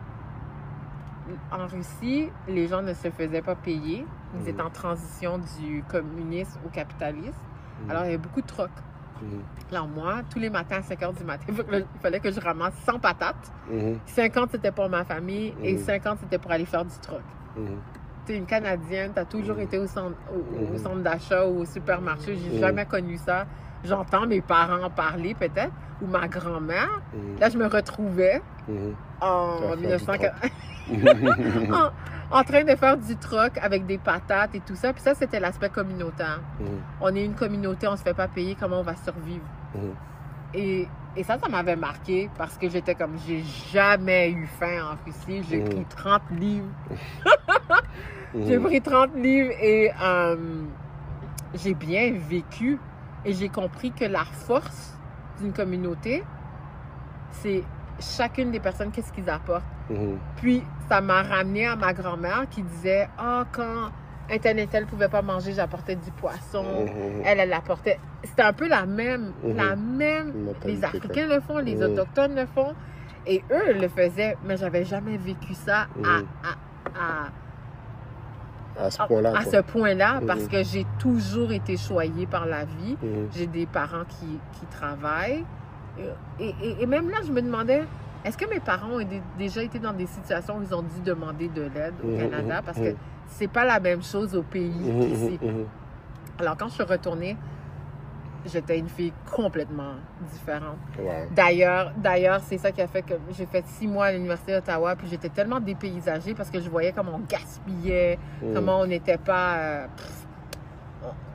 en Russie, les gens ne se faisaient pas payer. Ils étaient en transition du communisme au capitalisme. Alors, il y avait beaucoup de trocs. Mhm. Alors, moi, tous les matins à 5 h du matin, il fallait que- je ramasse 100 patates. Mhm. 50, c'était pour ma famille et Mhm. 50, c'était pour aller faire du troc. Mhm. Tu es une Canadienne, tu as toujours été au centre, au, au centre d'achat ou au supermarché. J'ai jamais connu ça. J'entends mes parents en parler peut-être, ou ma grand-mère. Là, je me retrouvais en faire du 1940 en, en train de faire du troc avec des patates et tout ça. Puis ça, c'était l'aspect communautaire. Mhm. On est une communauté, on se fait pas payer, comment on va survivre? Mhm. Et, et ça, ça m'avait marqué parce que j'étais comme, j'ai jamais eu faim en Russie. J'ai Mhm. pris 30 livres. J'ai pris 30 livres et euh, j'ai bien vécu. Et j'ai compris que la force d'une communauté, c'est chacune des personnes, qu'est-ce qu'ils apportent. Mhm. Puis, ça m'a ramené à ma grand-mère qui disait Ah, quand un tel et tel pouvait pas manger, j'apportais du poisson. Mhm. Elle, elle apportait. C'était un peu la même. Mhm. La même. Les. Africains le font, les. Autochtones le font. Et eux le faisaient, mais j'avais jamais vécu ça à, à, à, À ce point-là. à ce point-là parce que j'ai toujours été choyée par la vie. J'ai des parents qui, qui travaillent. Et, et- et même là, je me demandais, est-ce que mes parents ont dé- déjà été dans des situations où ils ont dû demander de l'aide au Mhm, Canada? mhm, Parce que c'est pas la même chose au pays qu'ici. Alors, quand je suis retournée, j'étais une fille complètement différente. Ouais. D'ailleurs, d'ailleurs, c'est ça qui a fait que j'ai fait six mois à l'Université d'Ottawa, puis j'étais tellement dépaysagée parce que je voyais comment on gaspillait, comment on n'était pas... euh, pff,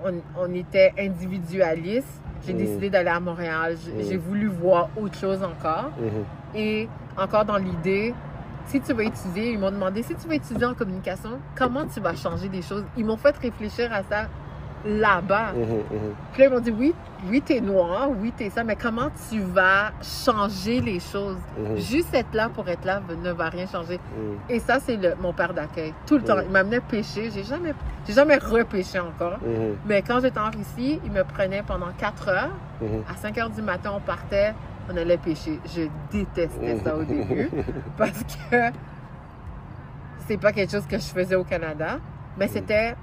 on, on était individualiste. J'ai Mm. décidé d'aller à Montréal. Mm. J'ai voulu voir autre chose encore. Mhm. Et encore dans l'idée, si tu vas étudier, ils m'ont demandé, si tu vas étudier en communication, comment tu vas changer des choses? Ils m'ont fait réfléchir à ça là-bas. Mhm, mhm. Puis là, ils m'ont dit, oui, oui, t'es noir, oui, t'es ça, mais comment tu vas changer les choses? Mhm. Juste être là pour être là ne va rien changer. Et ça, c'est mon père d'accueil. Tout le temps. Il m'amenait pêcher. J'ai jamais, j'ai jamais repêché encore. Mais quand j'étais en Russie, il me prenait pendant 4 heures. À 5 heures du matin, on partait, on allait pêcher. Je détestais ça au début parce que c'est pas quelque chose que je faisais au Canada. Mais c'était.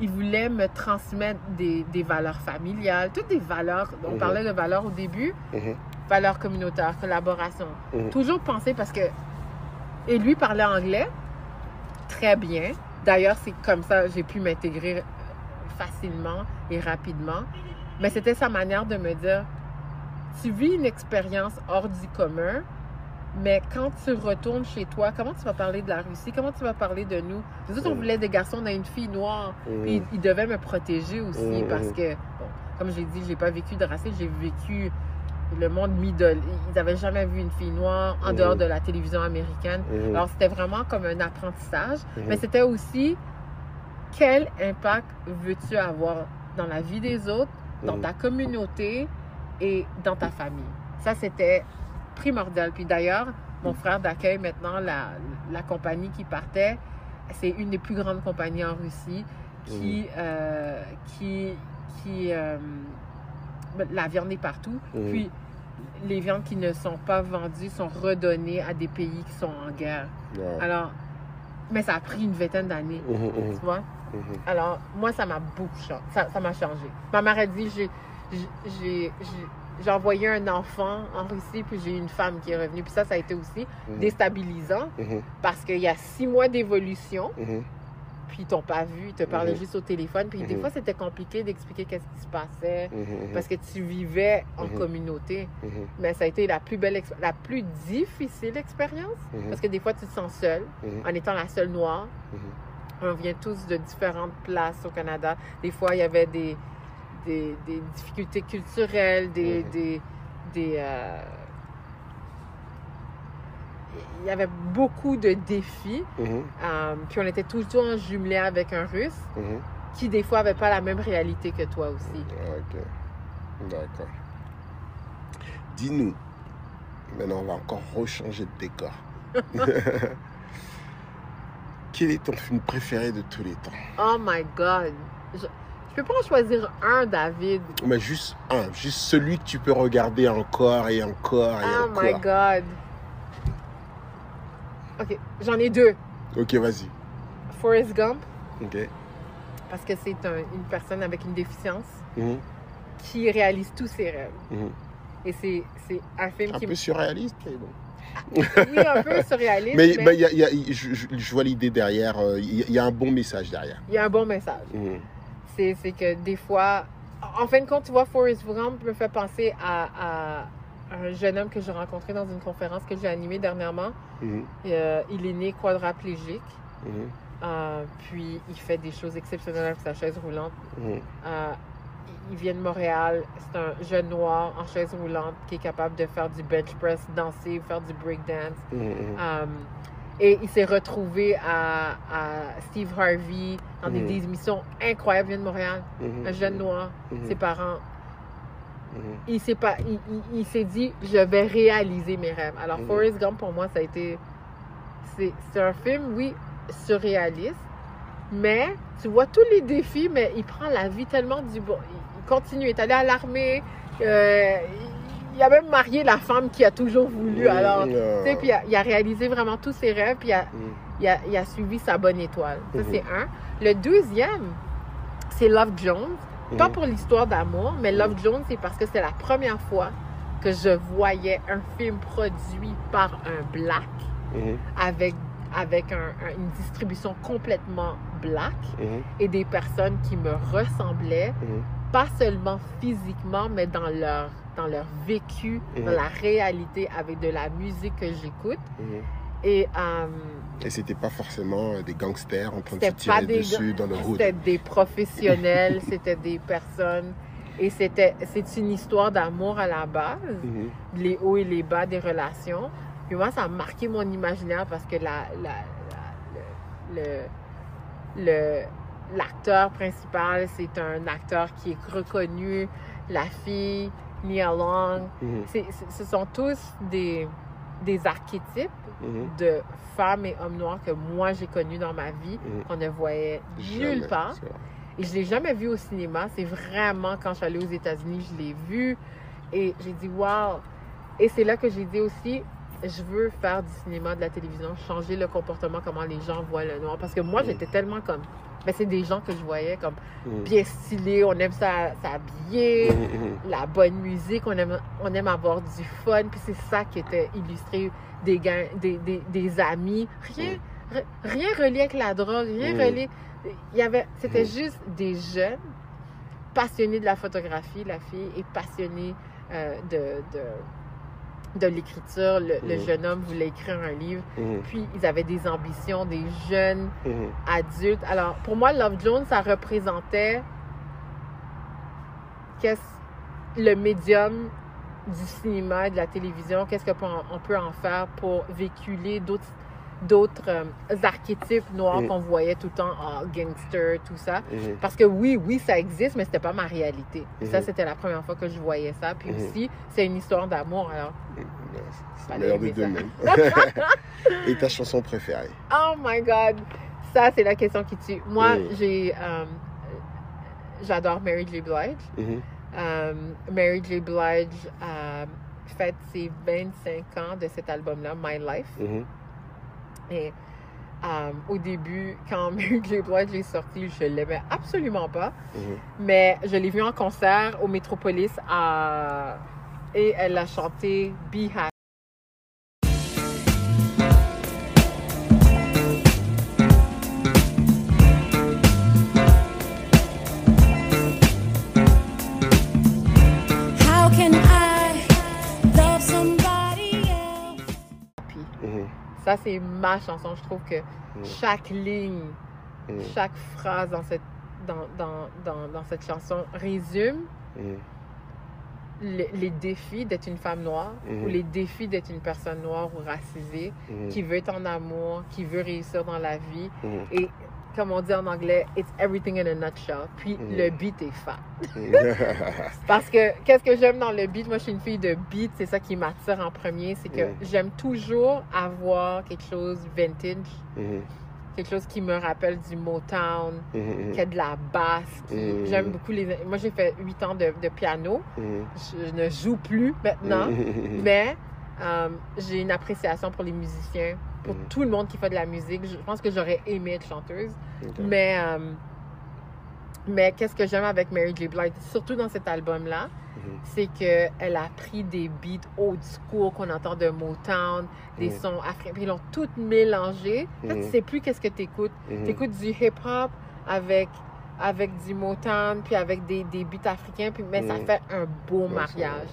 Il voulait me transmettre des, des valeurs familiales, toutes des valeurs. On Mhm. parlait de valeurs au début, Mhm. valeurs communautaires, collaboration. Mhm. Toujours penser parce que. Et lui parlait anglais très bien. D'ailleurs, c'est comme ça j'ai pu m'intégrer facilement et rapidement. Mais c'était sa manière de me dire tu vis une expérience hors du commun, mais quand tu retournes chez toi, comment tu vas parler de la Russie? Comment tu vas parler de nous? Nous autres, on Mm. voulait des garçons, on a une fille noire. Puis Mhm. il, il devait me protéger aussi Mhm. parce que, bon, comme j'ai dit, j'ai pas vécu de racisme, j'ai vécu le monde middle. Ils n'avaient jamais vu une fille noire en dehors de la télévision américaine. Alors, c'était vraiment comme un apprentissage. Mais c'était aussi quel impact veux-tu avoir dans la vie des autres, dans ta communauté et dans ta famille? Ça, c'était primordial. Puis d'ailleurs, mon frère d'accueil, maintenant, la, la compagnie qui partait, c'est une des plus grandes compagnies en Russie qui, euh, qui, qui euh, la viande est partout. Mhm. Puis les viandes qui ne sont pas vendues sont redonnées à des pays qui sont en guerre. Alors, mais ça a pris une vingtaine d'années, Mhm, mhm, tu vois? Alors, moi, ça m'a beaucoup changé. Ça, ça m'a changé. Ma mère a dit, j'ai, j'ai, envoyé un enfant en Russie, puis j'ai eu une femme qui est revenue. Puis ça, ça a été aussi Mhm. déstabilisant Mhm. parce qu'il y a six mois d'évolution, Mhm. puis ils t'ont pas vu, ils te parlaient Mhm. juste au téléphone. Puis des fois, c'était compliqué d'expliquer qu'est-ce qui se passait parce que tu vivais en communauté. Mais ça a été la plus belle, exp- la plus difficile expérience parce que des fois, tu te sens seule en étant la seule noire. On vient tous de différentes places au Canada. Des fois, il y avait des, des, des difficultés culturelles, des. Mhm. des, des, euh, Il y avait beaucoup de défis. Mhm. Euh, puis on était toujours jumelés avec un Russe Mhm. qui, des fois, n'avait pas la même réalité que toi aussi. Ok. D'accord. Dis-nous. Maintenant, on va encore rechanger de décor. Quel est ton film préféré de tous les temps? Oh my God! Je, je peux pas en choisir un, David. Mais juste un, juste celui que tu peux regarder encore et encore et Oh encore. my God! Ok, j'en ai deux. Ok, vas-y. Forrest Gump, Ok. parce que c'est un- une personne avec une déficience Mhm, qui réalise tous ses rêves. mhm. Et c'est c'est un film Un qui peu me... surréaliste, mais bon. Oui, un peu surréaliste, Mais mais, mais il y a- il y a- je, je- je vois l'idée derrière. euh, Il y, a- il y a un bon message derrière. il y a un bon message. Mhm, C'est que des fois... En fin de compte, tu vois, Forrest Gump me fait penser à, à un jeune homme que j'ai rencontré dans une conférence que j'ai animée dernièrement. mhm, Euh, il est né quadraplégique. mhm, Euh, puis il fait des choses exceptionnelles avec sa chaise roulante. mhm, Euh, il vient de Montréal. C'est un jeune noir en chaise roulante qui est capable de faire du bench press, danser, faire du breakdance. Euh, et il s'est retrouvé à, à Steve Harvey dans des, Mhm. des émissions incroyables. Il vient de Montréal. Mhm, Un jeune noir. mhm, Ses parents. Il s'est pas, il, il- il s'est dit, je vais réaliser mes rêves. Alors. Forrest Gump pour moi ça a été, c'est c'est un film oui surréaliste, mais tu vois tous les défis, mais il prend la vie tellement du bon. Il continue, il est allé à l'armée, euh, il a même marié la femme qui a toujours voulu. Alors, tu Euh, sais, puis il a, il a réalisé vraiment tous ses rêves, puis il a, mhm, il a, il a suivi sa bonne étoile. Ça, Mhm. c'est un. Le deuxième, c'est Love Jones. Pas mhm. pour l'histoire d'amour, mais Love Jones, c'est parce que c'est la première fois que je voyais un film produit par un black avec, avec un- un- une distribution complètement black et des personnes qui me ressemblaient, pas seulement physiquement, mais dans leur, dans leur vécu, dans la réalité avec de la musique que j'écoute. Et euh, Et c'était pas forcément euh, des gangsters en train de se pas tirer des dessus dans le hood. C'était des professionnels, c'était des personnes. Et c'était, c'est une histoire d'amour à la base, Mhm, les hauts et les bas des relations. Puis moi, ça a marqué mon imaginaire parce que la, la, la- le, le, le- l'acteur principal, c'est un acteur qui est reconnu. La fille, Nia Long, mhm, c'est- ce sont tous des, des archétypes mhm, de femmes et hommes noirs que moi j'ai connus dans ma vie, mhm. qu'on ne voyait nulle part. Et je l'ai jamais vu au cinéma. C'est vraiment quand je suis allée aux États-Unis, je l'ai vu. Et j'ai dit, waouh! Et c'est là que j'ai dit aussi, je veux faire du cinéma, de la télévision, changer le comportement, comment les gens voient le noir. Parce que moi, j'étais tellement comme. Ben, c'est des gens que je voyais comme Mhm, bien stylés, on aime s'habiller, mhm, mhm. la bonne musique, on aime, on aime avoir du fun. Puis c'est ça qui était illustré des, des, des, des amis. Rien, ri- rien relié avec la drogue, rien Mm. relié. Il y avait, c'était Mm. juste des jeunes passionnés de la photographie, la fille, et passionnés euh, de, de, de l'écriture. Le, le Mm. jeune homme voulait écrire un livre. Mhm, Puis ils avaient des ambitions, des jeunes mhm. adulte. Alors, pour moi, Love Jones, ça représentait qu'est-ce le médium du cinéma et de la télévision, qu'est-ce qu'on on peut en faire pour véhiculer d'autres d'autres euh, archétypes noirs qu'on voyait tout le temps, ah, gangster, tout ça. Mhm. Parce que oui, oui, ça existe, mais c'était pas ma réalité. Ça, Mhm. c'était la première fois que je voyais ça. Puis Mhm. aussi, c'est une histoire d'amour. Alors, C'est Fallait le meilleur des aimer deux mêmes. Et ta chanson préférée? Oh my God! Ça, c'est la question qui tue. Moi, j'ai. euh, J'adore Mary J. Blige. Mhm, Euh, Mary J. Blige a fait ses 25 ans de cet album-là, My Life. Et euh, au début, quand J. Blige est sortie, je l'aimais absolument pas. mhm. Mais je l'ai vue en concert au Metropolis à- et elle a chanté Be Happy. Ça, c'est ma chanson. Je trouve que Mm. chaque ligne, mhm, chaque phrase dans cette, dans, dans, dans, dans cette chanson résume le- les défis d'être une femme noire ou les défis d'être une personne noire ou racisée qui veut être en amour, qui veut réussir dans la vie. Et comme on dit en anglais, it's everything in a nutshell. Puis Mhm. le beat est fat. Parce que qu'est-ce que j'aime dans le beat? Moi, je suis une fille de beat, c'est ça qui m'attire en premier. C'est que Mhm. j'aime toujours avoir quelque chose vintage, Mhm, quelque chose qui me rappelle du Motown, mhm, qui a de la basse. qui- Mhm. J'aime beaucoup les. Moi, j'ai fait huit ans de, de piano. mhm. Je, ne joue plus maintenant, mais euh, j'ai une appréciation pour les musiciens pour Mhm. tout le monde qui fait de la musique. Je pense que j'aurais aimé être chanteuse. Mais, euh, mais qu'est-ce que j'aime avec Mary J. Blige, surtout dans cet album-là, Mhm. c'est qu'elle a pris des beats old school qu'on entend de Motown, des Mhm. sons africains, puis ils l'ont toutes mélangées. Là, Mhm. tu sais plus qu'est-ce que tu écoutes. Mhm. Tu écoutes du hip-hop avec, avec du Motown, puis avec des, des beats africains, puis, mais ça fait un beau mariage.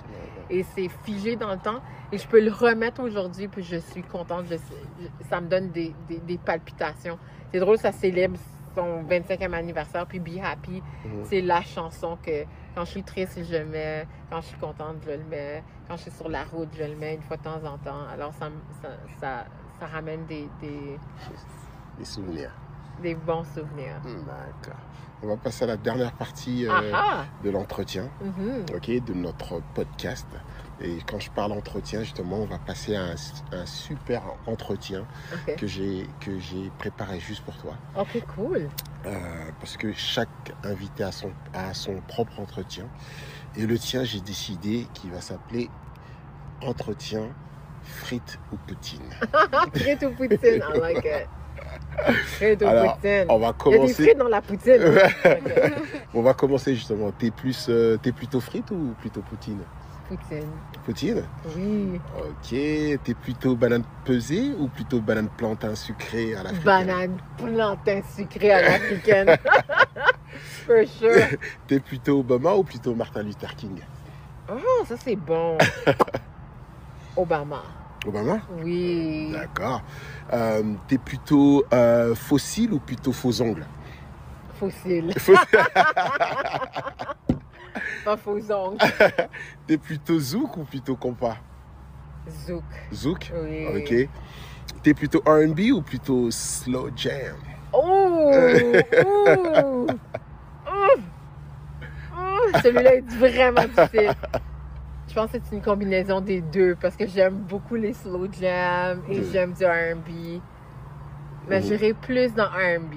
Et c'est figé dans le temps. Et je peux le remettre aujourd'hui, puis je suis contente. Je- je- ça me donne des, des- des palpitations. C'est drôle, ça célèbre son 25e anniversaire, puis Be Happy, Mhm. c'est la chanson que quand je suis triste, je le mets. Quand je suis contente, je le mets. Quand je suis sur la route, je le mets une fois de temps en temps. Alors, ça, ça, ça, ça ramène des, des, Les souvenirs. des bons souvenirs. D'accord. On va passer à la dernière partie euh, Ah de l'entretien, Mhm. ok, de notre podcast. Et quand je parle entretien, justement, on va passer à un, un super entretien que j'ai que j'ai préparé juste pour toi. OK, cool. Euh, parce que chaque invité a son, a son propre entretien. Et le tien, j'ai décidé qu'il va s'appeler Entretien frites ou poutine. Frites ou poutine, I like it. Frites ou Alors, poutine. On va Il y a des commencer. frites dans la poutine. On va commencer justement. T'es plus, euh, t'es plutôt frites ou plutôt poutine? Poutine. Poutine? Oui. Ok. T'es plutôt banane pesée ou plutôt banane plantain sucrée à la Banane plantain sucré à l'africaine. For sure. T'es plutôt Obama ou plutôt Martin Luther King? Oh, ça c'est bon. Obama. Obama? Oui. D'accord. Euh, T'es plutôt euh, fossile ou plutôt faux ongles Fossile. Pas faux ongles. T'es plutôt zouk ou plutôt compas? Zouk. Zouk? Oui. Ok. T'es plutôt R&B ou plutôt slow jam? Oh! Ouh! Celui-là est vraiment difficile. Je pense que c'est une combinaison des deux parce que j'aime beaucoup les slow jams et j'aime du R&B. Mais Mhm. j'irai plus dans R&B.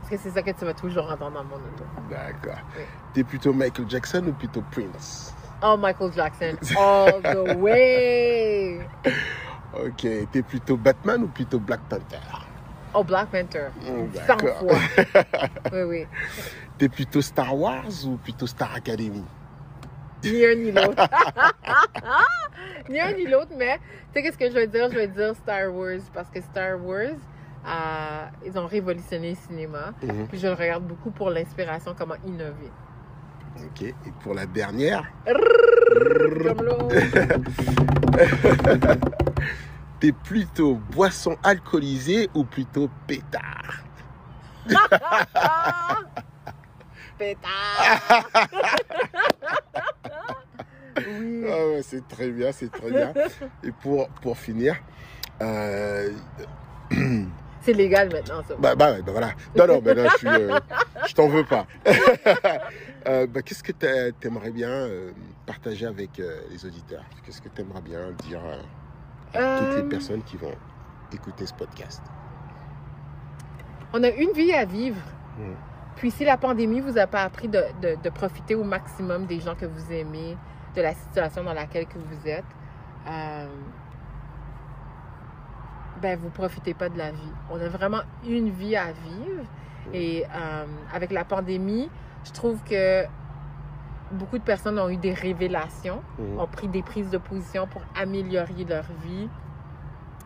Parce que c'est ça que tu vas toujours entendre dans mon auto. D'accord. Oui. T'es plutôt Michael Jackson ou plutôt Prince? Oh, Michael Jackson, all the way! Ok. T'es plutôt Batman ou plutôt Black Panther? Oh, Black Panther. Mm, 100 D'accord. fois. Oui, oui. T'es plutôt Star Wars ou plutôt Star Academy? Ni un ni l'autre. ni un ni l'autre, mais tu sais qu'est-ce que je vais dire? Je vais dire Star Wars parce que Star Wars, euh, ils ont révolutionné le cinéma. Mhm. Puis je le regarde beaucoup pour l'inspiration, comment innover. Ok. Et pour la dernière, t'es plutôt boisson alcoolisée ou plutôt pétard! Pétard! oui. Ah ouais, c'est très bien, c'est très bien. Et pour, pour finir, euh, C'est légal maintenant, ça. bah, bah, bah voilà. Non, non, bah, non, je, euh, je t'en veux pas. Euh, bah, Qu'est-ce que t'a- t'aimerais bien euh, partager avec les auditeurs? Qu'est-ce que t'aimerais bien dire à toutes les personnes qui vont écouter ce podcast? On a une vie à vivre. Mhm. Puis si la pandémie vous a pas appris de, de- de profiter au maximum des gens que vous aimez, de la situation dans laquelle que vous êtes, euh, ben vous profitez pas de la vie. On a vraiment une vie à vivre. Et euh, avec la pandémie, je trouve que beaucoup de personnes ont eu des révélations ont pris des prises de position pour améliorer leur vie.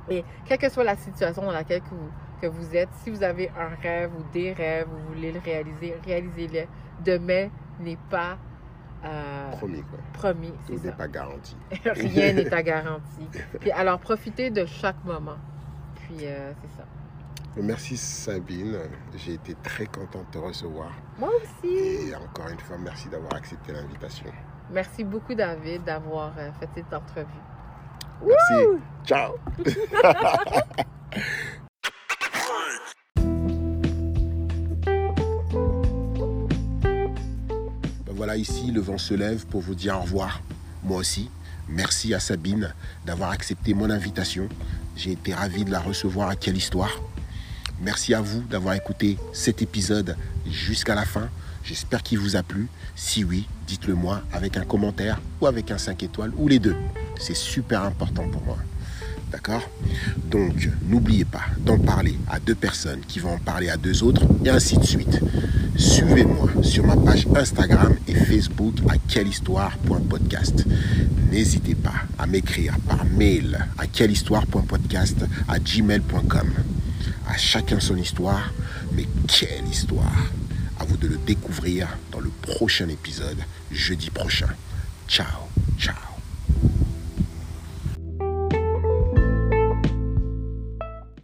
Et quelle que soit la situation dans laquelle que vous, que vous êtes, si vous avez un rêve ou des rêves, vous voulez le réaliser, réalisez-le. Demain n'est pas euh, Promis, quoi. promis, Tout n'est pas garanti. Rien n'est à garantie. Puis alors, profitez de chaque moment. Puis, euh, c'est ça. Merci Sabine, j'ai été très content de te recevoir. Moi aussi. Et encore une fois, merci d'avoir accepté l'invitation. Merci beaucoup, David, d'avoir euh, fait cette entrevue. Merci. Ciao. voilà, ici, le vent se lève pour vous dire au revoir. Moi aussi. Merci à Sabine d'avoir accepté mon invitation. J'ai été ravi de la recevoir à Quelle Histoire. Merci à vous d'avoir écouté cet épisode jusqu'à la fin. J'espère qu'il vous a plu. Si oui, dites-le moi avec un commentaire ou avec un 5 étoiles ou les deux. C'est super important pour moi. D'accord? Donc, n'oubliez pas d'en parler à deux personnes qui vont en parler à deux autres et ainsi de suite. Suivez-moi sur ma page Instagram et Facebook à quellehistoire.podcast. N'hésitez pas à m'écrire par mail à quellehistoire.podcast à gmail.com. À chacun son histoire, mais quelle histoire À vous de le découvrir dans le prochain épisode, jeudi prochain. Ciao, ciao.